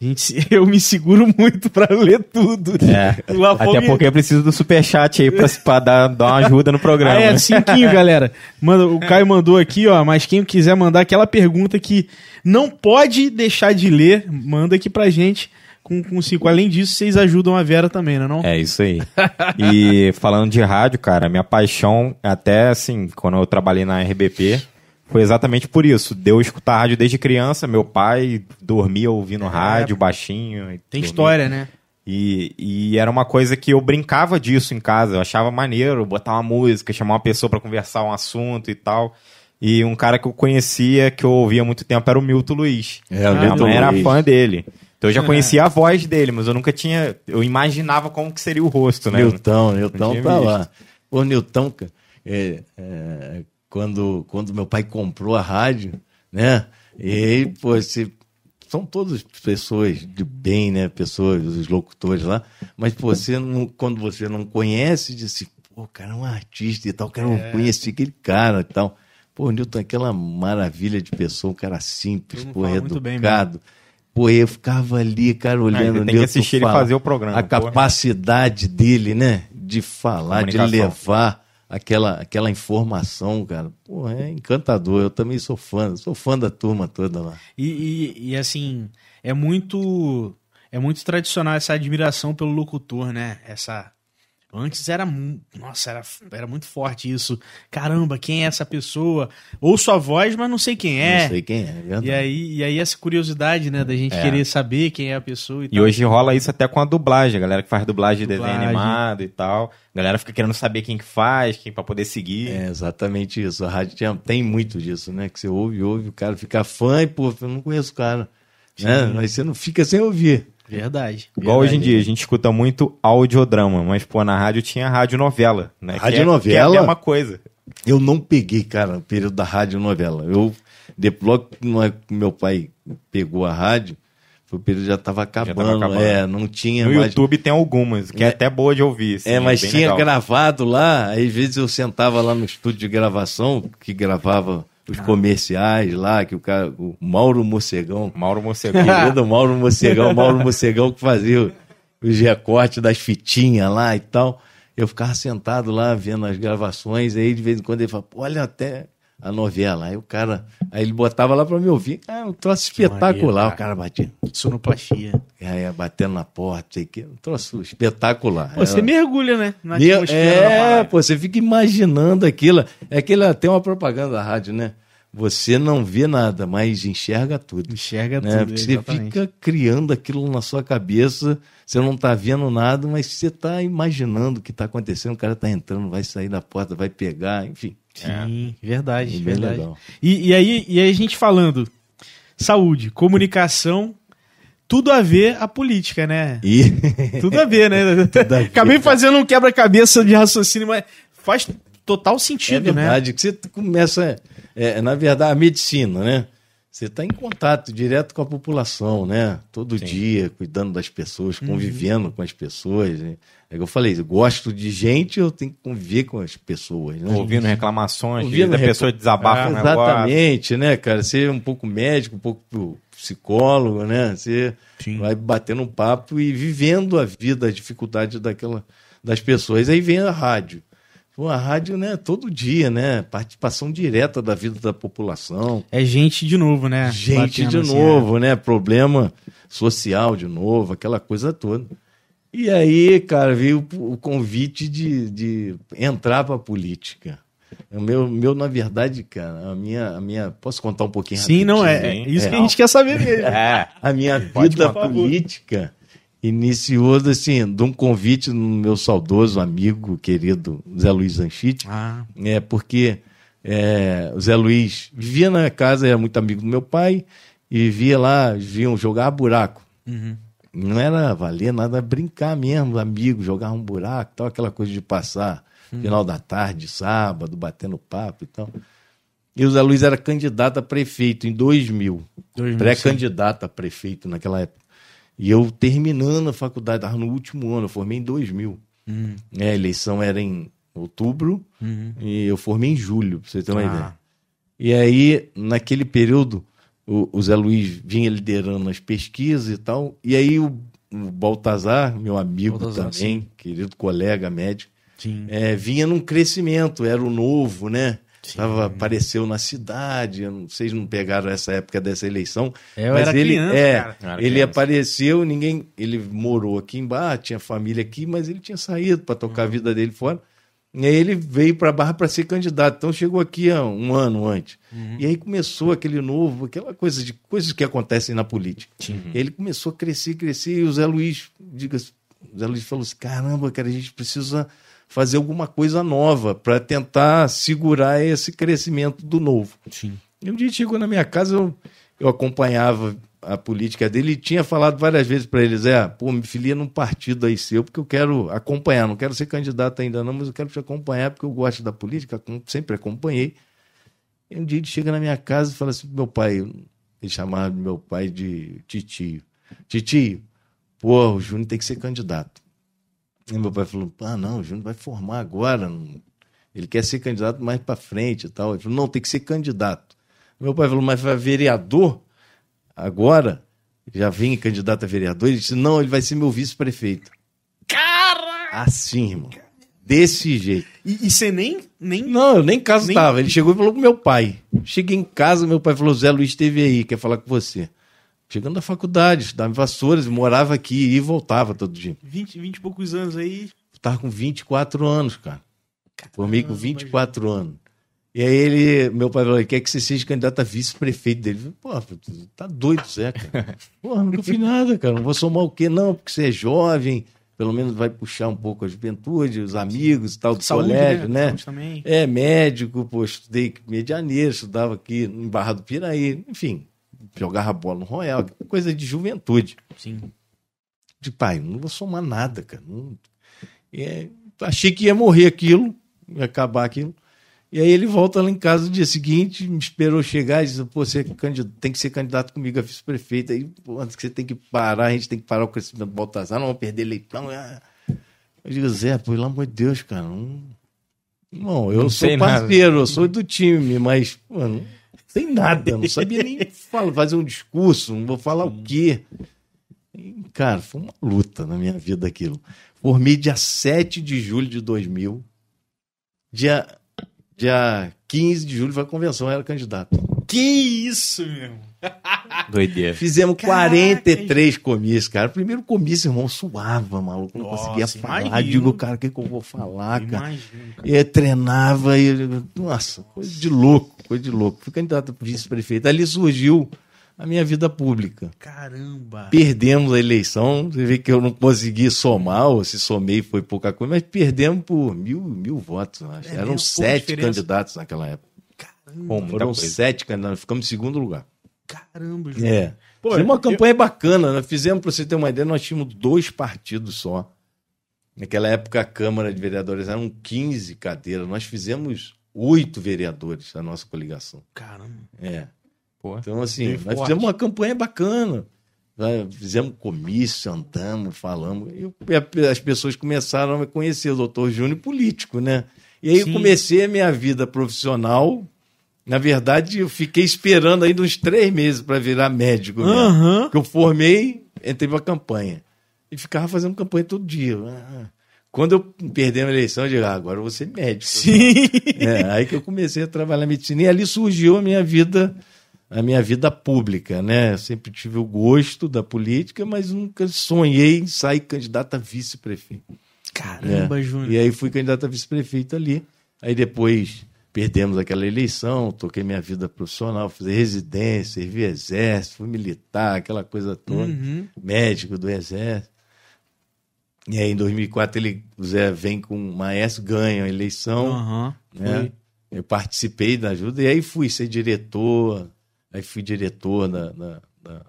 A gente, eu me seguro muito pra ler tudo. É. Até porque eu preciso do superchat aí pra, pra dar, dar uma ajuda no programa. Ah, é, né? cinquinho, galera. Manda, o Caio mandou aqui, ó, mas quem quiser mandar aquela pergunta que não pode deixar de ler, manda aqui pra gente com, com cinco. Além disso, vocês ajudam a Vera também, não é não? É isso aí. E falando de rádio, cara, minha paixão, até assim, quando eu trabalhei na RBP, foi exatamente por isso. Deu escutar rádio desde criança, meu pai dormia ouvindo rádio baixinho. e É. Tem dormia. história, né? E, e era uma coisa que eu brincava disso em casa, eu achava maneiro botar uma música, chamar uma pessoa pra conversar um assunto e tal. E um cara que eu conhecia, que eu ouvia há muito tempo, era o Milton Luiz. É, o Milton mãe era Luiz. fã dele. Então eu já conhecia a voz dele, mas eu nunca tinha. Eu imaginava como que seria o rosto, né? Nilton, Nilton tinha tá visto. lá. Nilton, cara, é, é, quando, quando meu pai comprou a rádio, né? E aí, pô, se, são todas pessoas de bem, né? Pessoas, os locutores lá. Mas, pô, você não, quando você não conhece, diz assim, pô, o cara é um artista e tal, quero É. conhecer aquele cara e tal. Pô, o Nilton, é aquela maravilha de pessoa, um cara simples, pô, fala muito bem educado. Pô, eu ficava ali, cara, olhando o tem que assistir ele fazer o programa, A porra. capacidade dele, né? De falar, de levar aquela, aquela informação, cara. Pô, é encantador. Eu também sou fã, sou fã da turma toda lá. E, e, e, assim, é muito. É muito tradicional essa admiração pelo locutor, né? Essa. Antes era, nossa, era, era muito forte isso. Caramba, quem é essa pessoa? Ouço a voz, mas não sei quem é. Não sei quem é, é verdade. E aí, e aí essa curiosidade, né, da gente É. querer saber quem é a pessoa e, E tal. hoje rola isso até com a dublagem, a galera que faz dublagem de desenho Dublagem. animado e tal. A galera fica querendo saber quem que faz, quem pra poder seguir. É exatamente isso. A rádio tinha- tem muito disso, né? Que você ouve, ouve, o cara fica fã e, pô, eu não conheço o cara. Né? Mas você não fica sem ouvir. Verdade. Igual hoje em verdade. dia, a gente escuta muito audiodrama, mas, pô, na rádio tinha radionovela, né? Que é- Radionovela? Que é a mesma coisa. Eu não peguei, cara, o período da rádio novela. Eu, depois, logo que meu pai pegou a rádio, foi o período que já estava acabando. tava acabando. É, não tinha No mais. YouTube tem algumas, que é, É. até boa de ouvir. assim, É, mas bem tinha legal. gravado lá, aí, às vezes eu sentava lá no estúdio de gravação, que gravava Ah. os comerciais lá, que o cara, o Mauro Mocegão, Mauro Mocegão. querido Mauro Mocegão, Mauro Mocegão que fazia os recortes das fitinhas lá e tal. Eu ficava sentado lá vendo as gravações, aí de vez em quando ele falava, "Pô, olha até a novela. Aí o cara, aí ele botava lá pra me ouvir. Ah, um troço espetacular. cara. o cara batia. Sonoplastia. Aí batendo na porta, sei que, um troço espetacular. Pô, você Era- mergulha, né? Na é, pô, você fica imaginando aquilo. É aquela, tem uma propaganda da rádio, né? Você não vê nada, mas enxerga tudo. Enxerga Né? tudo. Porque você exatamente. fica criando aquilo na sua cabeça, você não tá vendo nada, mas você tá imaginando o que tá acontecendo, o cara tá entrando, vai sair da porta, vai pegar, enfim. Sim, verdade, É bem verdade. legal. E, e aí, e aí a gente falando saúde, comunicação, tudo a ver a política, né? E Tudo a ver, né? a ver, Acabei cara. fazendo um quebra-cabeça de raciocínio, mas faz total é sentido, né? verdade que você começa, é, na verdade, a medicina, né? Você está em contato direto com a população, né? Todo dia, cuidando das pessoas, Uhum. convivendo com as pessoas. né? É que eu falei, eu gosto de gente, eu tenho que conviver com as pessoas. Né? Ouvindo reclamações, Ouvindo rec- pessoa desabafa negócio. Exatamente, né, cara? Ser um pouco médico, um pouco psicólogo, né? Você Sim. vai batendo um papo e vivendo a vida, a dificuldade daquela, das pessoas. Aí vem a rádio. Pô, a rádio, né, todo dia, né? Participação direta da vida da população. É gente de novo, né? Gente Batendo de assim, novo, né? Problema social de novo, aquela coisa toda. E aí, cara, veio o convite de, de entrar para a política. O meu, meu, na verdade, cara, a minha, a minha. Posso contar um pouquinho Sim, não é. rapidinho? É isso que a É. gente quer saber mesmo. É. A minha vida política iniciou assim, de um convite do meu saudoso amigo, querido Zé Luiz Anchite. Ah, É, porque é, o Zé Luiz vivia na casa, era muito amigo do meu pai, e via lá, viam jogar buraco. uhum. Não era valer nada, brincar mesmo, amigo, jogar um buraco, tal, aquela coisa de passar final da tarde, sábado, batendo papo e tal. E o Zé Luiz era candidato a prefeito em 2000, 2000, pré-candidato a prefeito naquela época. E eu terminando a faculdade, estava no último ano, eu formei em 2000. Uhum. É, a eleição era em outubro Uhum. e eu formei em julho, pra você ter uma Ah. ideia. E aí, naquele período, o, o Zé Luiz vinha liderando as pesquisas e tal. E aí o, o Baltazar, meu amigo Baltazar, também, querido colega médico, Sim. é, vinha num crescimento, era o novo, né? Tava, apareceu na cidade, eu não, vocês não pegaram essa época dessa eleição. É, eu mas era ele, criança, é, cara. Ele apareceu, ninguém. Ele morou aqui embaixo, tinha família aqui, mas ele tinha saído para tocar Uhum. a vida dele fora. E aí ele veio para Barra para ser candidato. Então chegou aqui um ano antes. Uhum. E aí começou aquele novo, aquela coisa de coisas que acontecem na política. Uhum. Ele começou a crescer, crescer, e o Zé Luiz, diga o Zé Luiz falou assim: caramba, cara, a gente precisa fazer alguma coisa nova para tentar segurar esse crescimento do novo. Sim. E um dia chegou na minha casa, eu, eu acompanhava a política dele e tinha falado várias vezes para eles: é, pô, me filia num partido aí seu, porque eu quero acompanhar, não quero ser candidato ainda não, mas eu quero te acompanhar porque eu gosto da política, sempre acompanhei. E um dia ele chega na minha casa e fala assim: meu pai, ele chamava meu pai de titio. Titio, pô, o Júnior tem que ser candidato. E meu pai falou: ah, não, o Júnior vai formar agora. Ele quer ser candidato mais para frente e tal. Ele falou: não, tem que ser candidato. Meu pai falou: mas vai vereador agora? Já vem candidato a vereador? Ele disse: não, ele vai ser meu vice-prefeito. Cara! Assim, irmão. Desse jeito. E, e você nem, nem Não, eu nem em casa Nem- estava. Ele chegou e falou pro meu pai. Cheguei em casa, meu pai falou: Zé Luiz esteve aí, quer falar com você. Chegando da faculdade, estudava em Vassouras, morava aqui e voltava todo dia. 20, 20 e poucos anos aí. tava com 24 anos, cara. Formei com 24 anos. E aí ele, meu pai falou, quer que você seja candidato a vice-prefeito dele. Eu falei, Pô, tá doido, Zé, cara. Porra, nunca fiz nada, cara. Não vou somar o quê? Não, porque você é jovem, pelo menos vai puxar um pouco a juventude, os amigos e tal, do Saúde, colégio, né? né? É, médico, pô, estudei medianeiro, estudava aqui em Barra do Piraí, enfim, jogava bola no Royal, coisa de juventude. Sim. De pai, não vou somar nada, cara. Não- E é, achei que ia morrer aquilo, ia acabar aquilo. E aí ele volta lá em casa no dia seguinte, me esperou chegar e disse, pô, você é candidato- tem que ser candidato comigo a vice-prefeito. Aí, pô, antes que você tem que parar, a gente tem que parar o crescimento do Baltazar, não vamos perder leitão. Ah. Eu digo, Zé, pelo amor de Deus, cara, não... Não, eu Não sou sei nada. parceiro, eu sou do time, mas, mano, não sei nada, não sabia nem falar, fazer um discurso, não vou falar o quê. E, Cara, foi uma luta na minha vida aquilo. Formei dia 7 de julho de 2000. Dia, dia 15 de julho foi a convenção, eu era candidato. Que isso, meu irmão? Doideira. Fizemos Caraca, 43 comícios, cara. Primeiro comício, irmão, suava, maluco. Não Nossa, conseguia falar. imagino. Digo, cara, o que, que eu vou falar, cara? Imagina. E treinava e. Nossa, coisa de louco, coisa de louco. Fui candidato a vice-prefeito. Ali surgiu a minha vida pública. Caramba. Perdemos a eleição. Você vê que eu não consegui somar, ou se somei foi pouca coisa, mas perdemos por mil, mil votos, acho. É Eram mesmo? Sete candidatos naquela época. Muita Foram sete candidatos, ficamos em segundo lugar. Caramba, Júnior. É. Pô, Foi uma eu- campanha bacana. Nós fizemos, para você ter uma ideia, nós tínhamos dois partidos só. Naquela época, a Câmara de Vereadores eram 15 cadeiras. Nós fizemos oito vereadores da nossa coligação. Caramba. É. Pô. Então, assim, nós forte. fizemos uma campanha bacana. Nós Fizemos comício, andamos, falamos. E as pessoas começaram a conhecer o doutor Júnior político, né? E aí eu Sim. comecei a minha vida profissional. Na verdade, eu fiquei esperando ainda uns três meses para virar médico. mesmo. Aham. Porque eu formei, entrei pra campanha. E ficava fazendo campanha todo dia. Ah, Quando eu perdi a eleição, eu digo, ah, agora eu vou ser médico. Sim. É, aí que eu comecei a trabalhar medicina e ali surgiu a minha vida, a minha vida pública, né? Sempre tive o gosto da política, mas nunca sonhei em sair candidato a vice-prefeito. Caramba, É. Júnior. E aí fui candidato a vice-prefeito ali. Aí depois perdemos aquela eleição, toquei minha vida profissional, fiz residência, servi exército, fui militar, aquela coisa toda, Uhum. médico do exército. E aí em 2004 ele, o Zé vem com o Maestro, ganha a eleição Aham. né? Eu participei da ajuda e aí fui ser diretor, aí fui diretor da, da, da,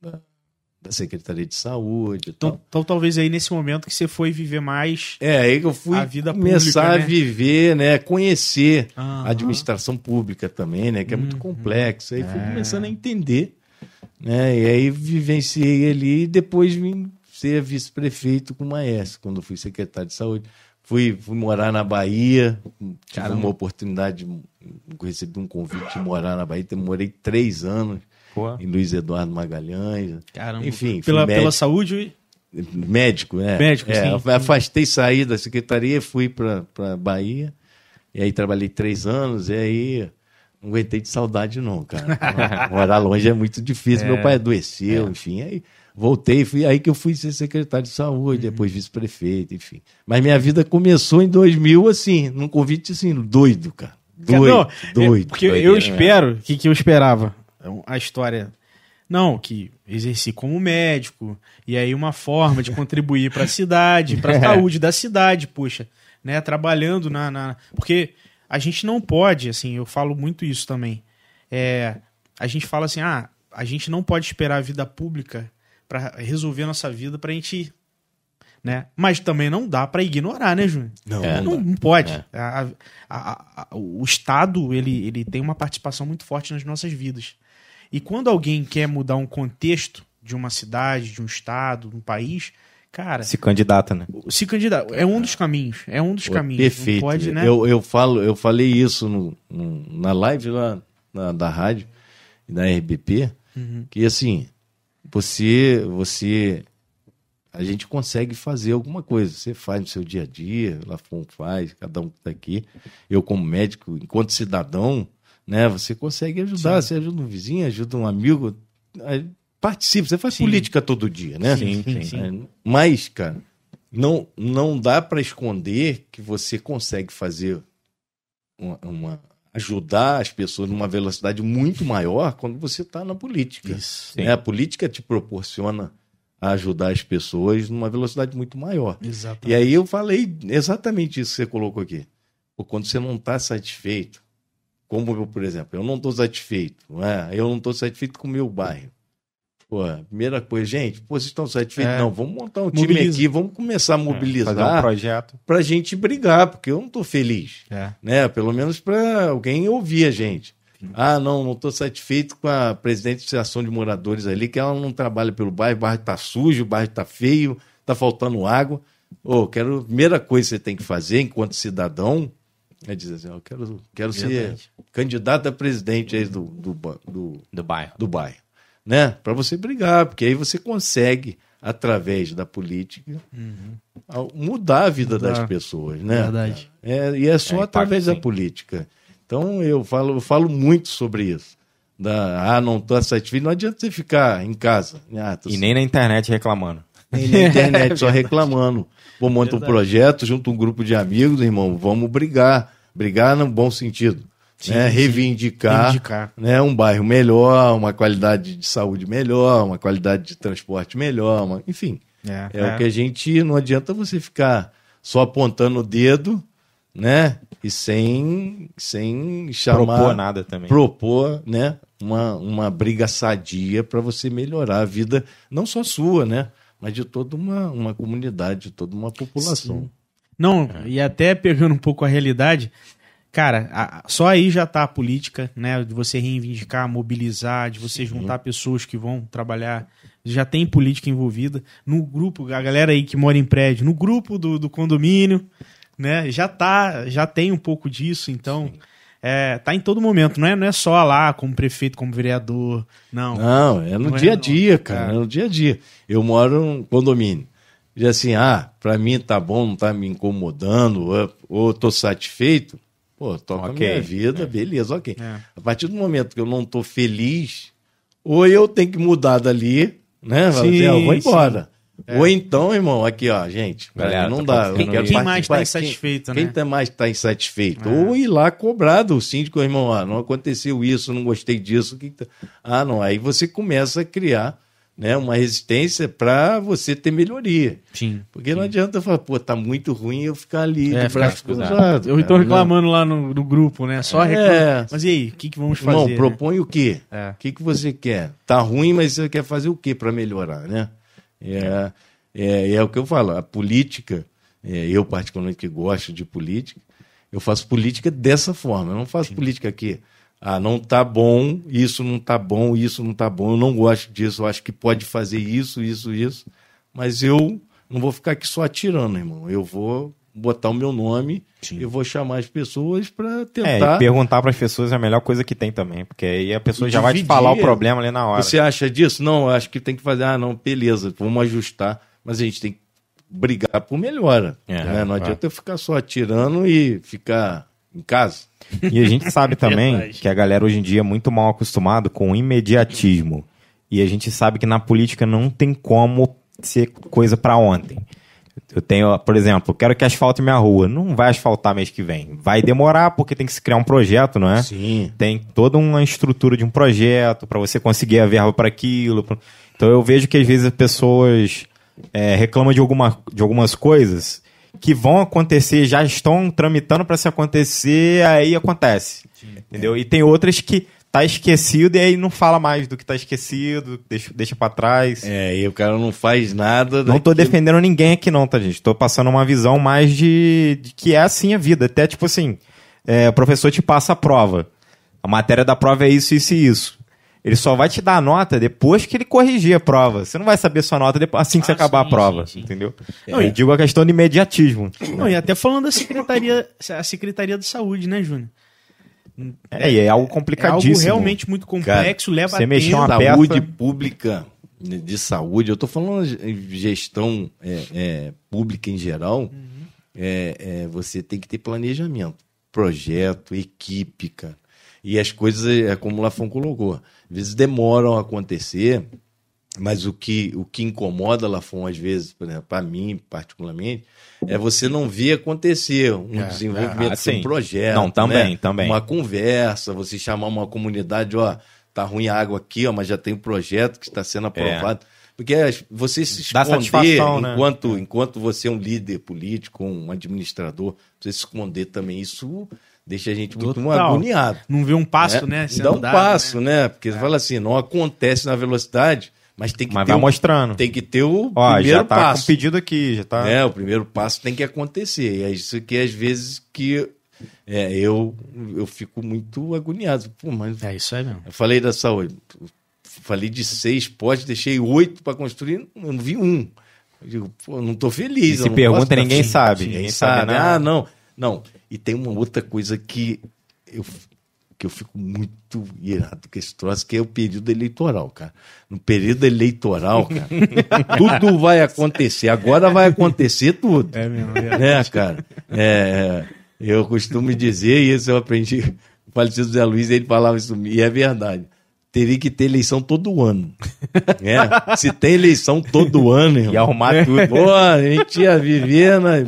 da- da Secretaria de Saúde. Então, então talvez aí nesse momento que você foi viver mais. É, aí que eu fui A vida começar pública, né? a viver, né? Conhecer Aham. a administração pública também, né? Que é muito Uhum. complexo. Aí fui começando a entender, né? E aí vivenciei ali e depois vim ser vice-prefeito com o Maestro, quando fui secretário de saúde. Fui, fui morar na Bahia, tive uma oportunidade, recebi um convite de morar na Bahia, então morei três anos Pô. em Luiz Eduardo Magalhães. Caramba. Enfim, pela, pela saúde. Médico, né? Médico, é, sim. Afastei, saí da secretaria, fui para Bahia. E aí trabalhei três anos, e aí não aguentei de saudade, não, cara. Morar longe é muito difícil. Meu pai adoeceu, enfim. Aí voltei, fui aí que eu fui ser secretário de saúde, depois vice-prefeito, enfim. Mas minha vida começou em 2000, assim, num convite assim, doido, cara. Doido, Não, é, doido. porque eu doideira. espero. O que, que eu esperava? A história. Não, que exerci como médico, e aí uma forma de contribuir para a cidade, para a saúde da cidade, puxa, né? Trabalhando na, na- Porque a gente não pode, assim, eu falo muito isso também. É, a gente fala assim, ah, a gente não pode esperar a vida pública para resolver a nossa vida pra gente. Né? Mas também não dá para ignorar, né, Júnior? Não, É, não Não, pode. É. A- a- a- a- o Estado ele, ele tem uma participação muito forte nas nossas vidas. E quando alguém quer mudar um contexto de uma cidade, de um estado, de um país, cara, se, Se candidata, né? candidata é um dos caminhos. É um dos Pô, caminhos. Perfeito. Não pode, né? eu, eu, falo, eu falei isso no, no- na live lá na- da rádio e da RBP, Uhum. que assim, você, você. A gente consegue fazer alguma coisa. Você faz no seu dia a dia, Lafon faz, cada um que está aqui. Eu, como médico, enquanto cidadão, né, você consegue ajudar. Você ajuda um vizinho, ajuda um amigo. Participa, você faz Sim. política todo dia, né? Sim, sim, sim. Mas, cara, não, não dá para esconder que você consegue fazer uma, uma- ajudar as pessoas numa velocidade muito maior quando você está na política. Isso. Né? A política te proporciona ajudar as pessoas numa velocidade muito maior. Exato. E aí eu falei exatamente isso que você colocou aqui. Quando você não está satisfeito, como eu, por exemplo, eu não estou satisfeito, não é? eu não estou satisfeito com o meu bairro. Pô, primeira coisa, gente, pô, vocês estão satisfeitos? É. Não, vamos montar um time Mobiliza. aqui, vamos começar a Fazer um mobilizar projeto. para a gente brigar, porque eu não estou feliz É. né? Pelo menos para alguém ouvir a gente. Ah, não, não estou satisfeito com a presidente de associação de moradores ali, que ela não trabalha pelo bairro, o bairro está sujo, o bairro está feio, está faltando água. Ô, quero, a primeira coisa que você tem que fazer enquanto cidadão é dizer assim, eu quero, quero ser candidato a presidente aí do, do, do, Do bairro. do bairro, né? Para você brigar, porque aí você consegue através da política ao- mudar a vida Mudar. das pessoas, né? Verdade. É, e é só É, através impacto, da sim. política. Então eu falo, eu falo muito sobre isso. Da, ah, não estou satisfeito, não adianta você ficar em casa. Ah, tô E nem na internet reclamando. nem na internet só reclamando. Pô, monta um projeto, junto um grupo de amigos, irmão, vamos brigar. Brigar no bom sentido. Né? sim. Reivindicar, Reivindicar. Né? um bairro melhor, uma qualidade de saúde melhor, uma qualidade de transporte melhor, uma- enfim. É, É, o que a gente. Não adianta você ficar só apontando o dedo, né? E sem, sem chamar. Propor nada também. Propor, né? Uma, uma briga sadia para você melhorar a vida, não só sua, né? Mas de toda uma, uma comunidade, de toda uma população. Não, e até pegando um pouco a realidade, cara, a- só aí já tá a política, né? De você reivindicar, mobilizar, de você juntar pessoas que vão trabalhar. Já tem política envolvida. No grupo, a galera aí que mora em prédio, no grupo do, do condomínio, né? Já tá, já tem um pouco disso, então. É, tá em todo momento, não é, não é só lá como prefeito, como vereador, não. Não, é no Não é, dia a dia, cara. É. No dia a dia. Eu moro num condomínio. Diz assim, ah, pra mim tá bom, não tá me incomodando, ou, ou tô satisfeito. Pô, toca Ok. a minha vida, beleza, ok. É. A partir do momento que eu não tô feliz, ou eu tenho que mudar dali, né? Sim, assim, ó, vou sim. embora. Ou então, irmão, aqui, ó, gente, Galera, não tá dá. Eu isso. Quem mais tá participar. insatisfeito, quem, né? Quem tá mais tá insatisfeito? É. Ou ir lá cobrar do síndico, irmão, ah, não aconteceu isso, não gostei disso. tá- Ah, não. Aí você começa a criar né, uma resistência para você ter melhoria. Sim. Porque não adianta falar, pô, tá muito ruim eu ficar ali É, de braço cruzado. Eu cara, tô né? reclamando lá no, no grupo, né? Só É. reclamando. Mas e aí, o que, que vamos fazer? né? propõe o quê? É. O que, que você quer? Tá ruim, mas você quer fazer o quê para melhorar, né? É, é, é o que eu falo, a política, é, eu particularmente que gosto de política, eu faço política dessa forma, eu não faço política aqui. Ah, não tá bom, isso não tá bom, isso não tá bom, eu não gosto disso, eu acho que pode fazer isso, isso, isso, mas eu não vou ficar aqui só atirando, irmão. Eu vou botar o meu nome, eu vou chamar as pessoas para É, tentar e perguntar para as pessoas é a melhor coisa que tem também, porque aí a pessoa E já vai te dividir, falar o é. problema ali na hora. Você acha disso? Não, eu acho que tem que fazer. Ah, não, beleza, vamos ajustar. Mas a gente tem que brigar por melhora. É, né? Não é. adianta eu ficar só atirando e ficar em casa. E a gente sabe também que a galera hoje em dia é muito mal acostumado com o imediatismo. E a gente sabe que na política não tem como ser coisa para ontem. Eu tenho, por exemplo, quero que asfalte minha rua. Não vai asfaltar mês que vem. Vai demorar porque tem que se criar um projeto, não é? Sim. Tem toda uma estrutura de um projeto para você conseguir a verba para aquilo. Então eu vejo que às vezes as pessoas é, reclamam de, alguma, de algumas coisas que vão acontecer, já estão tramitando para se acontecer, aí acontece. Entendeu? E tem outras que tá esquecido e aí não fala mais do que tá esquecido, deixa, deixa para trás. É, e o cara não faz nada. Não tô defendendo ninguém aqui não, tá, gente? Tô passando uma visão mais de, de que é assim a vida. Até, tipo assim, é, o professor te passa a prova. A matéria da prova é isso, isso e isso. Ele só vai te dar a nota depois que ele corrigir a prova. Você não vai saber sua nota depois, assim que você Ah, acabar sim, a prova, sim, sim. entendeu? Não, Eu e- digo a questão de imediatismo. Não, e até falando da Secretaria, a Secretaria de Saúde, né, Júnior? É, e é algo É complicadíssimo. algo realmente muito complexo, leva você mexer tempo. uma saúde peça- pública de saúde, eu estou falando de gestão é, é, pública em geral, é, é, você tem que ter planejamento, projeto, equipe, cara. E as coisas, é como o Lafon colocou, às vezes demoram a acontecer Mas o que, o que incomoda, Lafon, às vezes, por exemplo, para mim, particularmente, é você não ver acontecer um É, desenvolvimento ah, de um projeto. Não, também, né? também. Uma conversa, você chamar uma comunidade, ó, tá ruim a água aqui, ó, mas já tem um projeto que está sendo aprovado. Porque as- você se esconder né? enquanto, enquanto você é um líder político, um administrador, você se esconder também, isso deixa a gente muito Total. agoniado. Não vê um passo, né? né? Dá um passo, né? né? Porque você fala assim, não acontece na velocidade, mas tem que Mas ter vai o- mostrando. tem que ter o Ó, primeiro já tá passo. com pedido aqui, já tá. né? O primeiro passo tem que acontecer. E é isso que às vezes que é, eu, eu fico muito agoniado. Pô, mas É isso aí mesmo. eu falei da saúde. Falei de seis potes, deixei oito para construir, eu não vi um. Eu digo, pô, não tô feliz. E se não pergunta, ninguém sabe, Ninguém ninguém sabe. sabe nada. ah, não. Não. E tem uma outra coisa que eu, que eu fico muito irado com esse troço, que é o período eleitoral, cara. No período eleitoral, cara, tudo vai acontecer. Agora vai acontecer tudo É mesmo. né, cara? É, eu costumo dizer, e isso eu aprendi, o falecido Zé Luiz, ele falava isso, e é verdade. Teria que ter eleição todo ano. né? Se tem eleição todo ano, irmão. E arrumar tudo. Pô, a gente ia viver, né?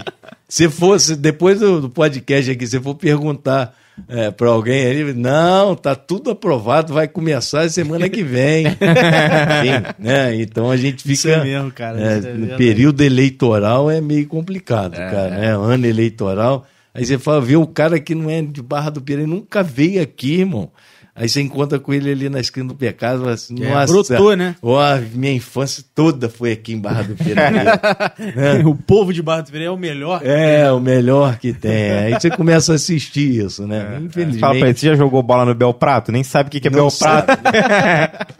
Se fosse, depois do, do podcast aqui, se for perguntar é, para alguém ali, não, tá tudo aprovado, vai começar semana que vem. Enfim, né? Então a gente fica. Isso é mesmo, cara. É, é no período eleitoral é meio complicado, cara, né? Ano eleitoral. Aí você fala, vê o cara que não é de Barra do Piraí, nunca veio aqui, irmão. Aí você encontra com ele ali na esquina do pecado e fala assim, É, nossa, brotou, né? Ó, minha infância toda foi aqui em Barra do Piraí. O povo de Barra do Piraí é o melhor. é, o melhor que tem. Aí você começa a assistir isso, né? Fala Infelizmente. pra ele, você já jogou bola no Bel Prato? Nem sabe o que, que é Bel. Prato.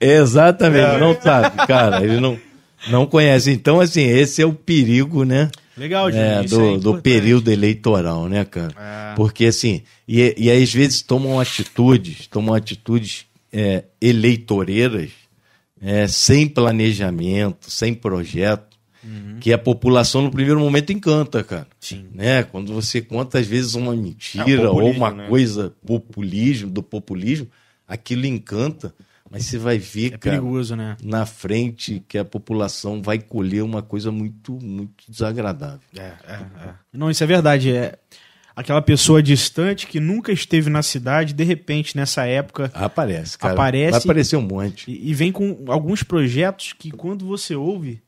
Exatamente, não sabe, cara. Ele não, não conhece. Então, assim, esse é o perigo, né? Legal, Júnior. É, isso do, é do período eleitoral, né, cara? É. Porque assim, e, e às vezes tomam atitudes, tomam atitudes é, eleitoreiras é, sem planejamento, sem projeto, que a população no primeiro momento encanta, cara. Uhum. Sim. Né? Quando você conta, às vezes, uma É mentira ou uma né? coisa, populismo, do populismo, aquilo encanta, mas você vai ver, É cara, perigoso, né? na frente que a população vai colher uma coisa muito, muito desagradável. É, é, é. Não, isso é verdade. É aquela pessoa distante que nunca esteve na cidade, de repente, nessa época, Aparece, cara. Aparece- Vai aparecer um monte. e, e vem com alguns projetos que, quando você ouve,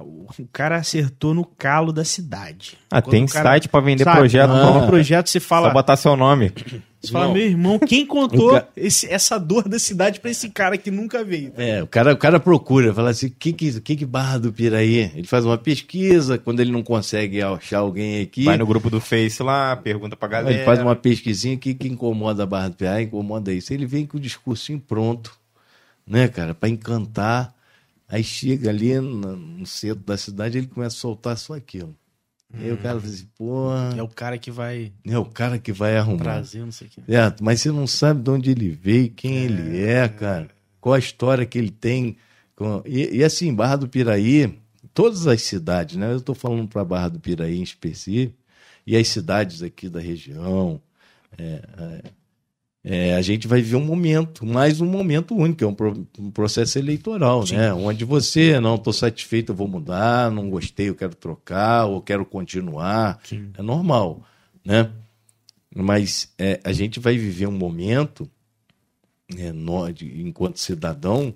o cara acertou no calo da cidade. Ah, Quando tem o cara- site pra vender Sabe, projeto. um projeto você fala, Só botar seu nome. Você fala, meu irmão, quem contou ca- esse- essa dor da cidade pra esse cara que nunca veio? É, o cara, o cara procura, fala assim, o que que, que que Barra do Piraí? Ele faz uma pesquisa, quando ele não consegue achar alguém aqui, Vai no grupo do Face lá, pergunta pra galera. ele faz uma pesquisinha, o que que incomoda a Barra do Piraí? Incomoda isso. Ele vem com o discursinho pronto, né, cara, para encantar. Aí chega ali no, no centro da cidade, ele começa a soltar só aquilo. Aí o cara fala assim, pô, É o cara que vai é o cara que vai arrumar. trazer, não sei o quê. É, mas você não sabe de onde ele veio, quem ele é, cara. Qual a história que ele tem. com- E, e assim, Barra do Piraí, todas as cidades, né? Eu estou falando para Barra do Piraí em específico, e as cidades aqui da região. é, é, é, a gente vai viver um momento, mais um momento único, é um, pro- um processo eleitoral, né? Onde você, não estou satisfeito, eu vou mudar, não gostei, eu quero trocar, ou quero continuar. É normal, né? Mas é, a gente vai viver um momento, é, nó- de- enquanto cidadão,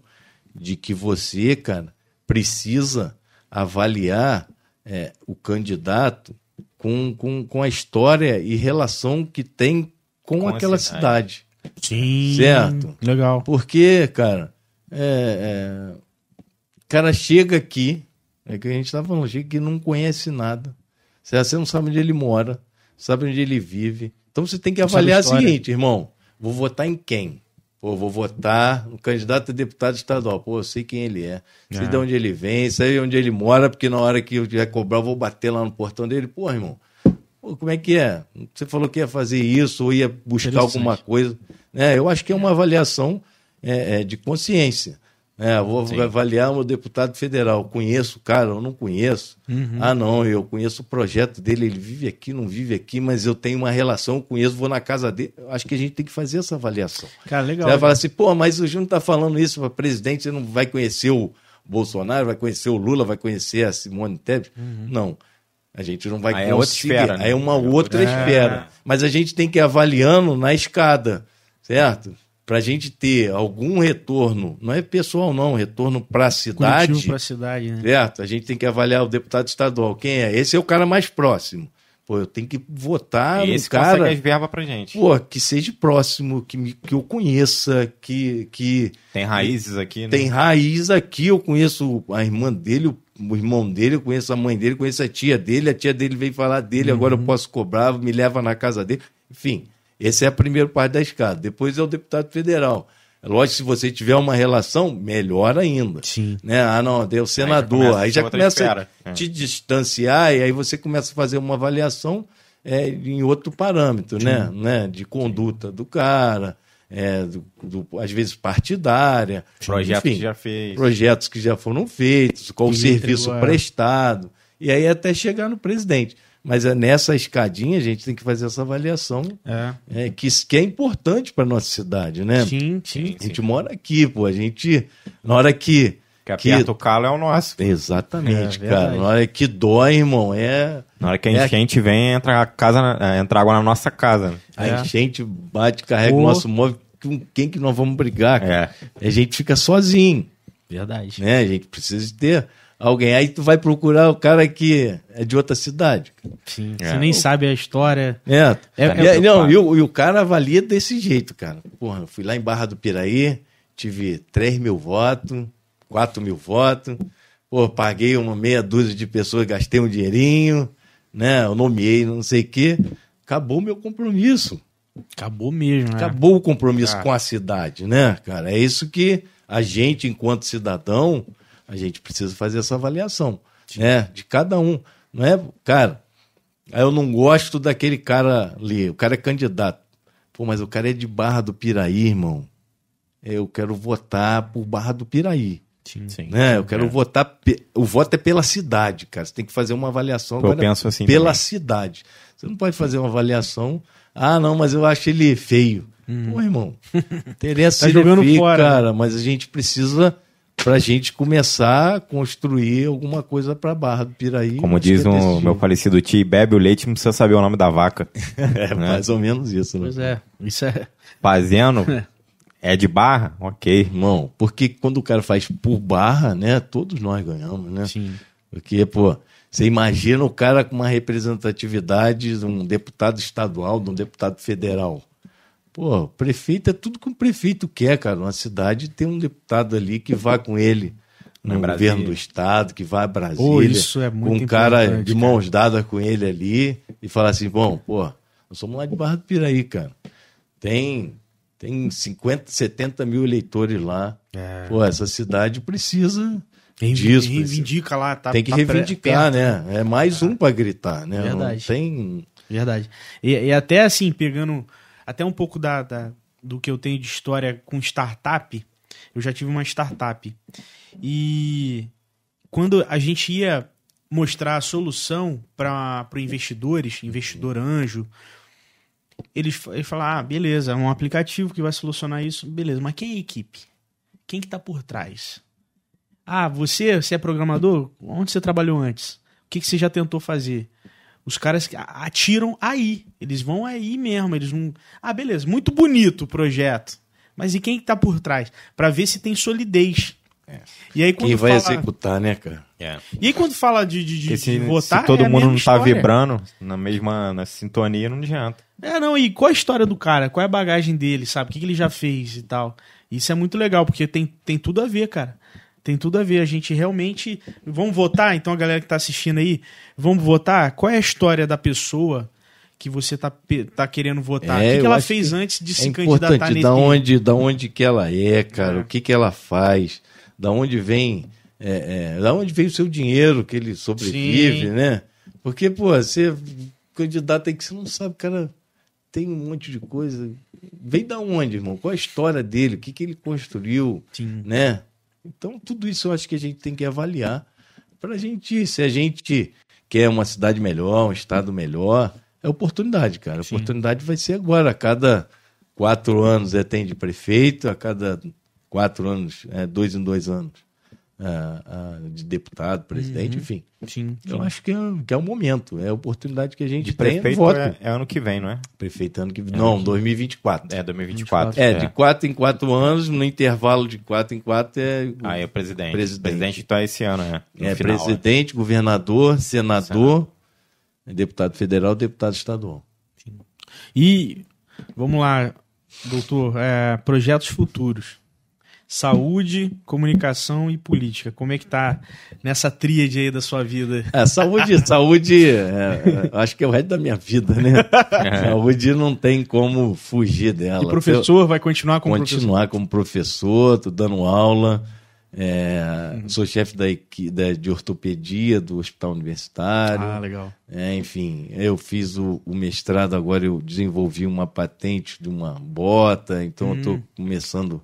de que você, cara, precisa avaliar é, o candidato com, com, com a história e relação que tem com, Com aquela cidade. cidade. Sim. Certo. Legal. Porque, cara, é, é, o cara chega aqui, é que a gente estava falando, chega que não conhece nada. Você você não sabe onde ele mora, sabe onde ele vive. Então você tem que Não avaliar o seguinte, irmão, vou votar em quem? Pô, vou votar no candidato a deputado estadual. Pô, eu sei quem ele é, sei É. de onde ele vem, sei onde ele mora, porque na hora que eu tiver cobrar, eu vou bater lá no portão dele. Pô, irmão, como é que é? Você falou que ia fazer isso ou ia buscar alguma coisa. né? eu acho que é uma avaliação é, é, de consciência. É, vou Sim. avaliar um deputado federal. Conheço o cara, eu não conheço. Uhum. Ah, não, eu conheço o projeto dele, ele vive aqui, não vive aqui, mas eu tenho uma relação, conheço, vou na casa dele. Acho que a gente tem que fazer essa avaliação. Cara, legal. Você vai falar assim, pô, mas o Júnior tá falando isso para presidente, você não vai conhecer o Bolsonaro, vai conhecer o Lula, vai conhecer a Simone Tebet? Não. A gente não vai Aí é outra conseguir. esfera, né? Aí é uma É outra outra- esfera. Mas a gente tem que ir avaliando na escada, certo? Para a gente ter algum retorno, não é pessoal não, retorno para a cidade, Curitiba pra cidade, né? certo? A gente tem que avaliar o deputado estadual. Quem é? Esse é o cara mais próximo. Pô, eu tenho que votar Esse no cara consegue as verbas pra gente. pô, que seja próximo, que, me- que eu conheça, que, que Tem raízes aqui, né? tem raiz aqui. Eu conheço a irmã dele, o, o irmão dele, eu conheço a mãe dele, conheço a tia dele, a tia dele veio falar dele, agora eu posso cobrar, me leva na casa dele. Enfim, esse é a primeira parte da escada. Depois é o deputado federal. É lógico, se você tiver uma relação, melhor ainda. Sim. Né? Ah, não, deu senador. começa a Aí ser já começa a É. te distanciar e aí você começa a fazer uma avaliação é, em outro parâmetro, né? né? De conduta do cara, é, do, do- às vezes partidária. Projeto enfim, que já fez. projetos que já foram feitos, qual o Que serviço entregou, é. prestado, e aí até chegar no presidente. Mas é nessa escadinha a gente tem que fazer essa avaliação É. é, que, que é importante para nossa cidade, né? Sim, sim. A gente mora aqui, pô. A gente, na hora que. Que aperta o calo é o nosso. Exatamente, É, cara. Na hora que dói, irmão, é. Na hora que a É. enchente vem, entra, a casa, na- é, entra água na nossa casa. A É. enchente bate, carrega o Pô. nosso móvel. Com quem que nós vamos brigar? cara? É. A gente fica sozinho, Verdade. né? A gente precisa de ter alguém. Aí tu vai procurar o cara que é de outra cidade. Sim. É. Você nem sabe a história. É, É- E- é não, e o, e o cara avalia desse jeito, cara. Porra, eu fui lá em Barra do Piraí, tive 3 mil votos, 4 mil votos. Pô, paguei uma meia dúzia de pessoas, gastei um dinheirinho, né? Eu nomeei, não sei o quê. Acabou o meu compromisso. Acabou mesmo, né? Acabou o compromisso Ah. com a cidade, né, cara? É isso que a gente, enquanto cidadão, a gente precisa fazer essa avaliação, né? De cada um. Não é, cara, eu não gosto daquele cara ali, o cara é candidato. Pô, mas o cara é de Barra do Piraí, irmão. Eu quero votar por Barra do Piraí. Sim. Sim. Né? Eu quero É. votar. pe- O voto é pela cidade, cara. Você tem que fazer uma avaliação Eu agora penso assim pela também. cidade. Você não pode fazer uma avaliação. Ah, não, mas eu acho ele feio. Pô, irmão. Interessa Tá se ele é jogando feio, fora. cara. Mas a gente precisa, pra gente começar a construir alguma coisa pra Barra do Piraí. Como diz é o meu falecido tio, bebe o leite não precisa saber o nome da vaca. É mais ou menos isso, né? Pois é. Isso é. Fazendo, é de barra? Ok. Irmão, porque quando o cara faz por barra, né? Todos nós ganhamos, né? Sim. Porque, pô, você imagina o cara com uma representatividade de um deputado estadual, de um deputado federal. Pô, prefeito é tudo que um prefeito quer, cara. Uma cidade tem um deputado ali que vá com ele no Brasília. governo do estado, que vai a Brasília. Pô, isso é muito Com um cara de mãos dadas com ele ali e falar assim: bom, pô, nós somos lá de Barra do Piraí, cara. Tem, tem 50, 70 mil eleitores lá. É. Pô, essa cidade precisa Reivindica, disso. reivindica lá, tá tem que tá reivindicar, perto, né? É mais um pra gritar, né? Verdade. Não tem. Verdade. E, e até assim, pegando até um pouco da, da- do que eu tenho de história com startup, eu já tive uma startup. E quando a gente ia mostrar a solução para investidores, investidor anjo, eles, eles falaram, ah, beleza, é um aplicativo que vai solucionar isso, beleza, mas quem é a equipe? Quem que tá por trás? Ah, você, você é programador? Onde você trabalhou antes? O que, que você já tentou fazer? Os caras atiram aí. Eles vão aí mesmo. Eles não. Ah, beleza. Muito bonito o projeto. Mas e quem que tá por trás? Pra ver se tem solidez. E aí quando Quem vai fala... executar, né, cara? E aí quando fala de, de, de, se, de votar, se todo é a mundo mesma não tá história. vibrando na mesma na sintonia, não adianta. É, não, e qual a história do cara? Qual é a bagagem dele, sabe? O que, que ele já fez e tal. Isso é muito legal, porque tem, tem tudo a ver, cara. Tem tudo a ver. A gente realmente. Vamos votar? Então, a galera que tá assistindo aí, vamos votar? Qual é a história da pessoa que você tá, pe- tá querendo votar? É, o que, que ela fez que antes de É se candidatar nesse da onde, da onde que ela é, cara, É. o que que ela faz, da onde vem, é, é, da onde vem o seu dinheiro que ele sobrevive, Sim. né? Porque, pô, você candidato aí que você não sabe, cara, tem um monte de coisa. Vem da onde, irmão? Qual a história dele? O que que ele construiu, Sim. né? Então, tudo isso eu acho que a gente tem que avaliar para a gente, se a gente quer uma cidade melhor, um estado melhor, é oportunidade, cara. A oportunidade vai ser agora. A cada quatro anos é tem de prefeito, a cada quatro anos, é dois em dois anos, ah, ah, de deputado, presidente, enfim. Sim. Eu acho que é, que é o momento, é a oportunidade que a gente De tem. prefeito voto. é, é ano que vem, não é? Prefeito ano que vem. Não, 2024. É, 2024. É, de quatro em quatro anos, no intervalo de quatro em quatro é. o- Aí é presidente. Presidente. Presidente então é esse ano, né? No é final, presidente, governador, senador, deputado federal, deputado estadual. E vamos lá, doutor, é, projetos futuros. Saúde, comunicação e política. Como é que tá nessa tríade aí da sua vida? É, saúde, saúde, é, é, acho que é o resto da minha vida, né? Saúde não tem como fugir dela. E professor vai continuar como professor? continuar como professor, tô dando aula. é, Sou chefe da, da- de ortopedia do Hospital Universitário. Ah, legal. É, enfim, eu fiz o, o mestrado, agora eu desenvolvi uma patente de uma bota, então eu Hum. estou começando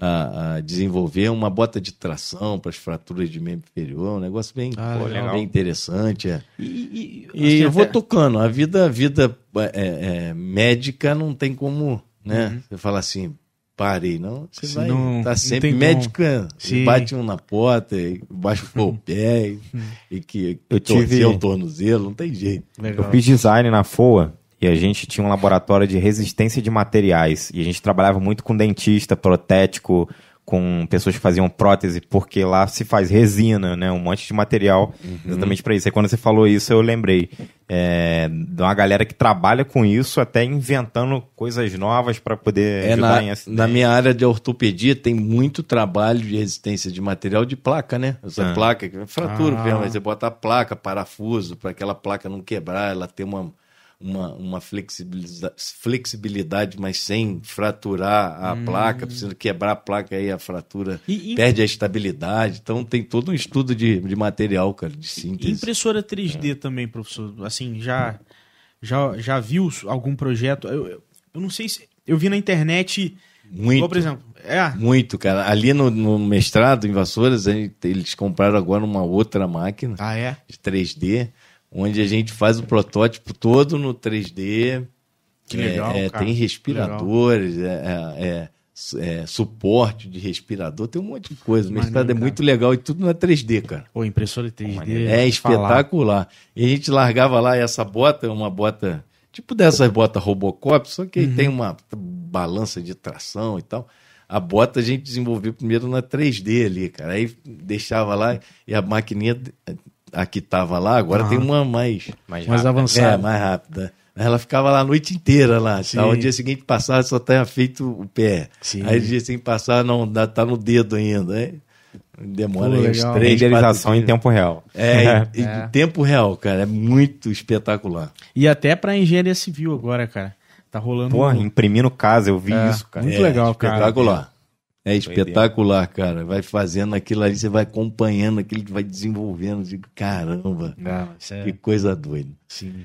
a, a desenvolver uma bota de tração para as fraturas de membro inferior, um negócio bem, Ah, pô, legal. bem interessante. É. E, e- E assim, eu vou até- tocando. A vida, a vida é, é, médica não tem como, né? Você fala assim, parei, não. Você Se vai Uhum. não- tá não sempre médica, bate um na porta, e baixa o pé e, e que Eu tive- o tornozelo, não tem jeito. Legal. Eu fiz design na FOA e a gente tinha um laboratório de resistência de materiais. E a gente trabalhava muito com dentista, protético, com pessoas que faziam prótese, porque lá se faz resina, né? Um monte de material exatamente para isso. E quando você falou isso, eu lembrei é, de uma galera que trabalha com isso, até inventando coisas novas para poder É, ajudar em na, acidente. na minha área de ortopedia tem muito trabalho de resistência de material de placa, né? Essa Ah. placa, que é fratura, Ah. mesmo, mas você bota a placa, parafuso, para aquela placa não quebrar, ela ter uma, uma, uma flexibiliza- flexibilidade, mas sem fraturar a placa, precisa quebrar a placa aí, a fratura E- e- perde a estabilidade. Então tem todo um estudo de, de material, cara, de E síntese. impressora 3D também, professor. Assim, já, já, já viu algum projeto? Eu, eu, eu não sei se. Eu vi na internet. Muito. Igual, por exemplo. É. Muito, cara. Ali no, no mestrado, em Vassouras, eles compraram agora uma outra máquina. Ah, é? de 3D, onde a gente faz o protótipo todo no 3D. Que É, legal, é, cara. Tem respiradores, é, é- é su- é, suporte de respirador, tem um monte de coisa. O Maneiro, mestrado é muito legal e tudo é 3D, cara. Pô, impressora 3D. É falar. espetacular. E a gente largava lá essa bota, uma bota, tipo dessas botas Robocop, só que aí Uhum. tem uma balança de tração e tal. A bota a gente desenvolveu primeiro na 3D ali, cara. Aí deixava lá e a maquininha, a que tava lá, agora tem uma mais, Mais Mais rápido. avançado. é, mais rápida. Ela ficava lá a noite inteira lá. Sim. Tá? O dia seguinte passava, só tinha feito o pé. Sim. Aí o dia seguinte passar, não, dá- tá no dedo ainda. Aí demora Pô, aí uns três, Renderização em tempo real. É, É. em tempo real, cara. É muito espetacular. E até pra engenharia civil agora, cara. Tá rolando. Porra, um- imprimindo casa, eu vi É. isso, cara. Muito É legal, cara. espetacular. É espetacular, cara. Vai fazendo aquilo ali, você vai acompanhando aquilo, vai desenvolvendo. Digo, caramba, Não, é- que coisa doida. Sim.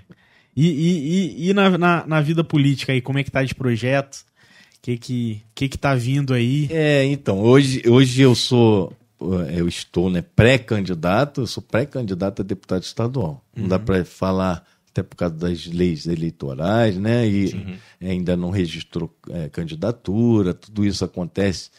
E, e, e, e na, na, na vida política aí, como é que tá de projeto? O que que, que que tá vindo aí? É, então, hoje, hoje eu sou, eu estou, né, pré-candidato, eu sou pré-candidato a deputado estadual. Não dá para falar, até por causa das leis eleitorais, né, e ainda não registrou é, candidatura, tudo isso acontece,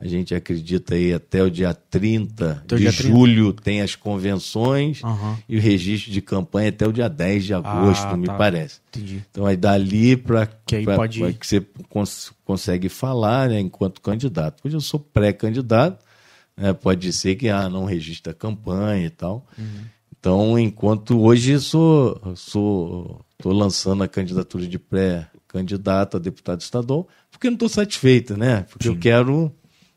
a gente acredita aí até o dia 30 Até o de dia 30. julho tem as convenções Aham. e o registro de campanha até o dia 10 de agosto, Ah, me tá. parece. Entendi. Então aí dali para Que pode que você cons- consegue falar né, enquanto candidato. Hoje eu sou pré-candidato, né, pode ser que ah, não registra campanha e tal. Uhum. Então, enquanto hoje eu sou sou tô lançando a candidatura de pré-candidato a deputado estadual, porque não estou satisfeito, né? Porque eu quero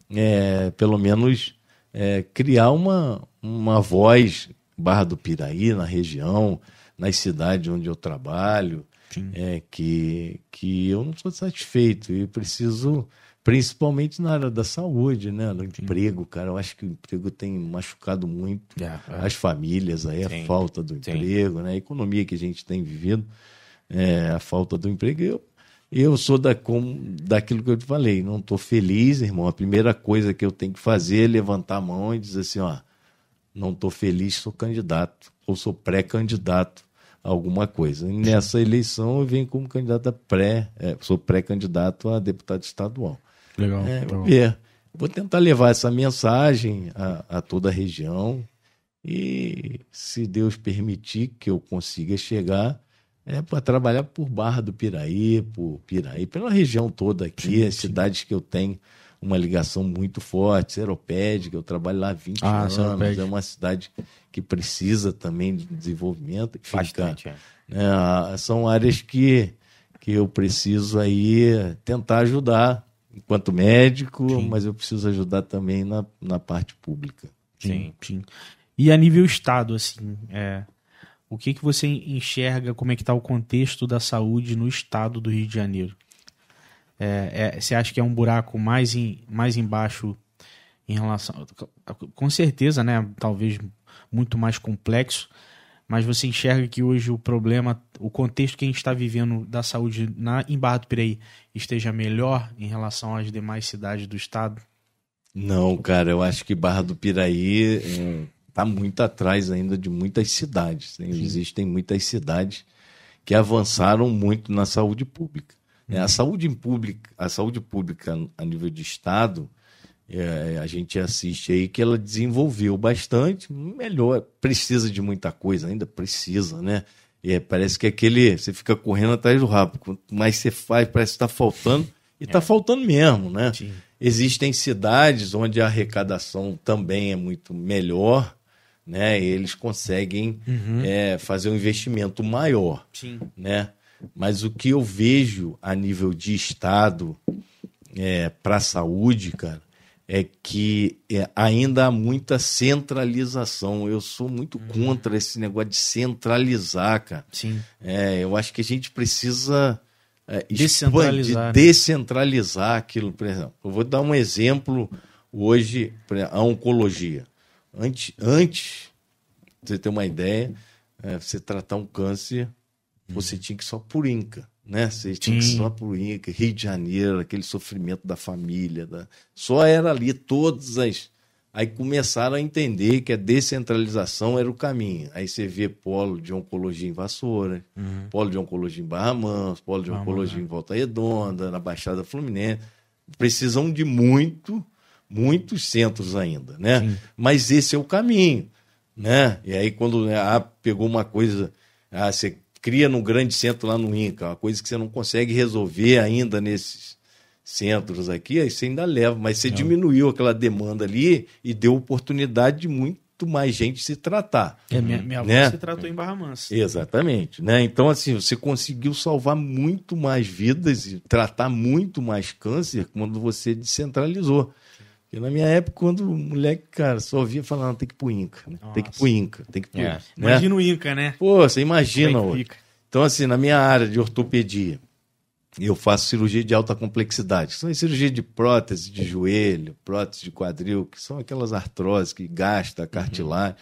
é, pelo menos é, criar uma, uma voz Barra do Piraí, na região, nas cidades onde eu trabalho, é, que, que eu não estou satisfeito e preciso, principalmente na área da saúde, né? No emprego, cara. Eu acho que o emprego tem machucado muito É, é. as famílias, aí, Sim, a falta do sim. emprego, né? A economia que a gente tem vivido, é, a falta do emprego. Eu, Eu sou da, com, daquilo que eu te falei, não estou feliz, irmão. A primeira coisa que eu tenho que fazer é levantar a mão e dizer assim, ó, não estou feliz, sou candidato, ou sou pré-candidato a alguma coisa. E nessa eleição eu venho como candidato a pré, é, sou pré-candidato a deputado estadual. Legal. É, vou ver. Vou tentar levar essa mensagem a, a toda a região e, se Deus permitir que eu consiga chegar, é para trabalhar por Barra do Piraí, por Piraí, pela região toda aqui, as cidades que eu tenho uma ligação muito forte, Seropédica, que eu trabalho lá há 20 Ah, anos, Seropédica. é uma cidade que precisa também de desenvolvimento. Enfim, Bastante, é. né, são áreas que, que eu preciso aí tentar ajudar enquanto médico, mas eu preciso ajudar também na, na parte pública. Sim. Sim. E a nível estado, assim, é, o que, que você enxerga, como é que está o contexto da saúde no estado do Rio de Janeiro? É, é, você acha que é um buraco mais, em, mais embaixo em relação... Com certeza, né? Talvez muito mais complexo, mas você enxerga que hoje o problema, o contexto que a gente está vivendo da saúde na, em Barra do Piraí esteja melhor em relação às demais cidades do estado? Não, cara, eu acho que Barra do Piraí está muito atrás ainda de muitas cidades. né? Existem muitas cidades que avançaram muito na saúde pública. né? A saúde em pública, a saúde pública a nível de estado, é, a gente assiste aí que ela desenvolveu bastante, melhor, precisa de muita coisa, ainda precisa, né? E é, parece que aquele, você fica correndo atrás do rabo, quanto mais você faz, parece que está faltando, e está faltando mesmo, né? Sim. Existem cidades onde a arrecadação também é muito melhor, né? Eles conseguem é, fazer um investimento maior, Sim. né? Mas o que eu vejo a nível de Estado é, para a saúde, cara, é que é, ainda há muita centralização. Eu sou muito contra esse negócio de centralizar, cara. Sim. É, eu acho que a gente precisa é, Descentralizar, expandir, né? descentralizar aquilo. Por exemplo, eu vou dar um exemplo hoje, a oncologia. Antes, antes, você ter uma ideia, é, você tratar um câncer, você tinha que ir só por INCA. Né? Você tinha que ir só por INCA, Rio de Janeiro, aquele sofrimento da família. da- Só era ali todas as. Aí começaram a entender que a descentralização era o caminho. Aí você vê polo de oncologia em Vassoura, polo de oncologia em Barra Mansa, polo de Barra oncologia em Volta Redonda, na Baixada Fluminense. Precisam de muito, muitos centros ainda, né? Mas esse é o caminho, né? E aí quando né, ah, pegou uma coisa, ah, você cria no grande centro lá no INCA, uma coisa que você não consegue resolver ainda nesses centros aqui, aí você ainda leva, mas você diminuiu aquela demanda ali e deu oportunidade de muito mais gente se tratar. É, minha, minha avó Né? se tratou em Barra Mansa. Exatamente, né? Então assim, você conseguiu salvar muito mais vidas e tratar muito mais câncer quando você descentralizou. Porque na minha época, quando o moleque, cara, só ouvia falar, não, tem que ir pro INCA, né? tem que ir pro INCA, tem que ir pro É. INCA, né? Imagina o Inca, né? Pô, você imagina é hoje. fica? Então, assim, na minha área de ortopedia, eu faço cirurgia de alta complexidade. São as cirurgias de prótese de joelho, prótese de quadril, que são aquelas artroses que gasta a cartilagem.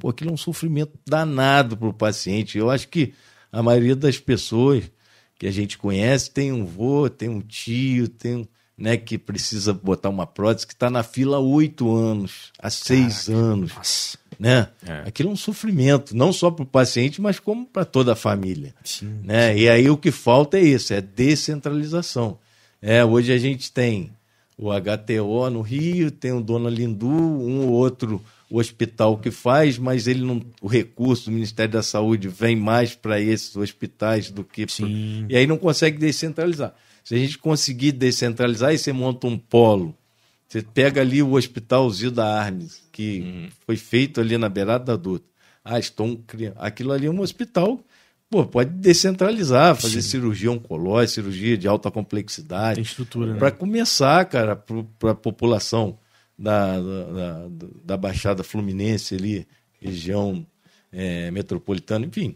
Pô, aquilo é um sofrimento danado para o paciente. Eu acho que a maioria das pessoas que a gente conhece tem um vô, tem um tio, tem um, né, que precisa botar uma prótese que está na fila há oito anos, há seis anos Nossa. né? É. Aquilo é um sofrimento, não só para o paciente, mas como para toda a família. Sim. Né? E aí o que falta é isso, é descentralização. É, hoje a gente tem o HTO no Rio, tem o Dona Lindu, um ou outro hospital que faz, mas ele não, o recurso do Ministério da Saúde vem mais para esses hospitais do que pro- Sim. e aí não consegue descentralizar. Se a gente conseguir descentralizar, aí você monta um polo. Você pega ali o Hospital Zilda Armes, que foi feito ali na beirada da Dutra. Ah, estão criando. Aquilo ali é um hospital. Pô, pode descentralizar, fazer cirurgia oncológica, cirurgia de alta complexidade. Tem estrutura, né? Para começar, cara, para a população da, da, da- da Baixada Fluminense ali, região é, metropolitana, enfim.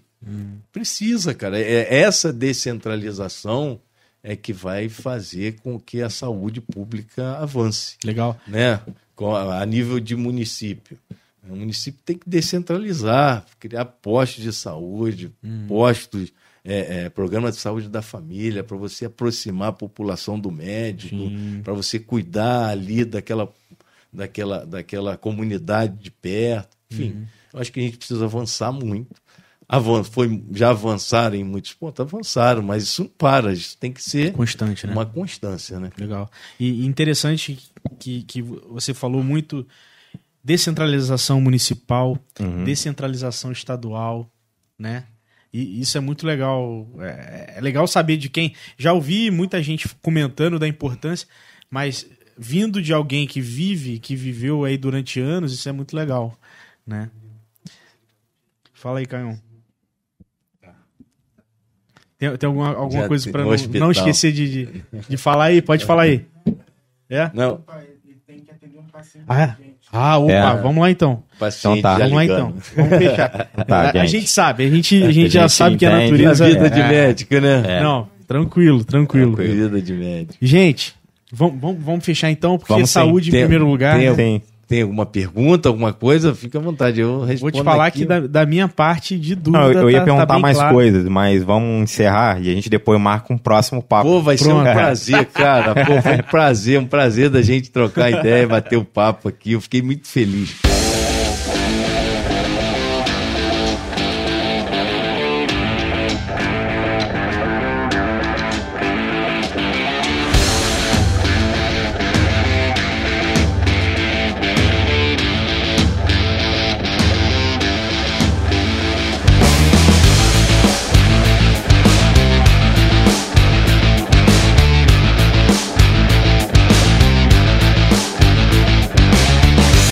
Precisa, cara. É, essa descentralização é que vai fazer com que a saúde pública avance, Legal. né? A, nível de município. O município tem que descentralizar, criar postos de saúde, postos é, é, programa de saúde da família, para você aproximar a população do médico, para você cuidar ali daquela, daquela, daquela comunidade de perto. Enfim, eu acho que a gente precisa avançar muito. Foi, já avançaram em muitos pontos, avançaram, mas isso não para, isso tem que ser Constante, né? uma constância, né? Legal. E interessante que, que você falou muito descentralização municipal, descentralização estadual, né? E isso é muito legal. É, é legal saber de quem. Já ouvi muita gente comentando da importância, mas vindo de alguém que vive, que viveu aí durante anos, isso é muito legal, né? Fala aí, Caio. Tem, tem alguma, alguma Já coisa para não, não esquecer de, de, de falar aí? Pode falar aí. É? Não, Ele tem que atender um paciente Ah, é? urgente. Ah, opa, É. vamos lá então. paciente Então tá. já Vamos lá então. Vamos fechar. Tá, a, a gente. gente sabe, a gente, a gente A já gente sabe que a entende. A natureza. vida de é- médico, né? Não, tranquilo, tranquilo. A vida de médico. Gente, vamos, vamos, vamos fechar então, porque Vamos sim. saúde em Tem- primeiro lugar. tem- né? Tem. Tem alguma pergunta, alguma coisa? Fica à vontade, eu Vou respondo te falar aqui, que da, da minha parte de dúvida. Não, eu, eu ia tá- tá perguntar bem mais claro. coisas, mas vamos encerrar e a gente depois marca um próximo papo. Pô, vai ser um Pronto. prazer, cara. Pô, foi um prazer, um prazer da gente trocar ideia, bater o papo aqui. Eu fiquei muito feliz.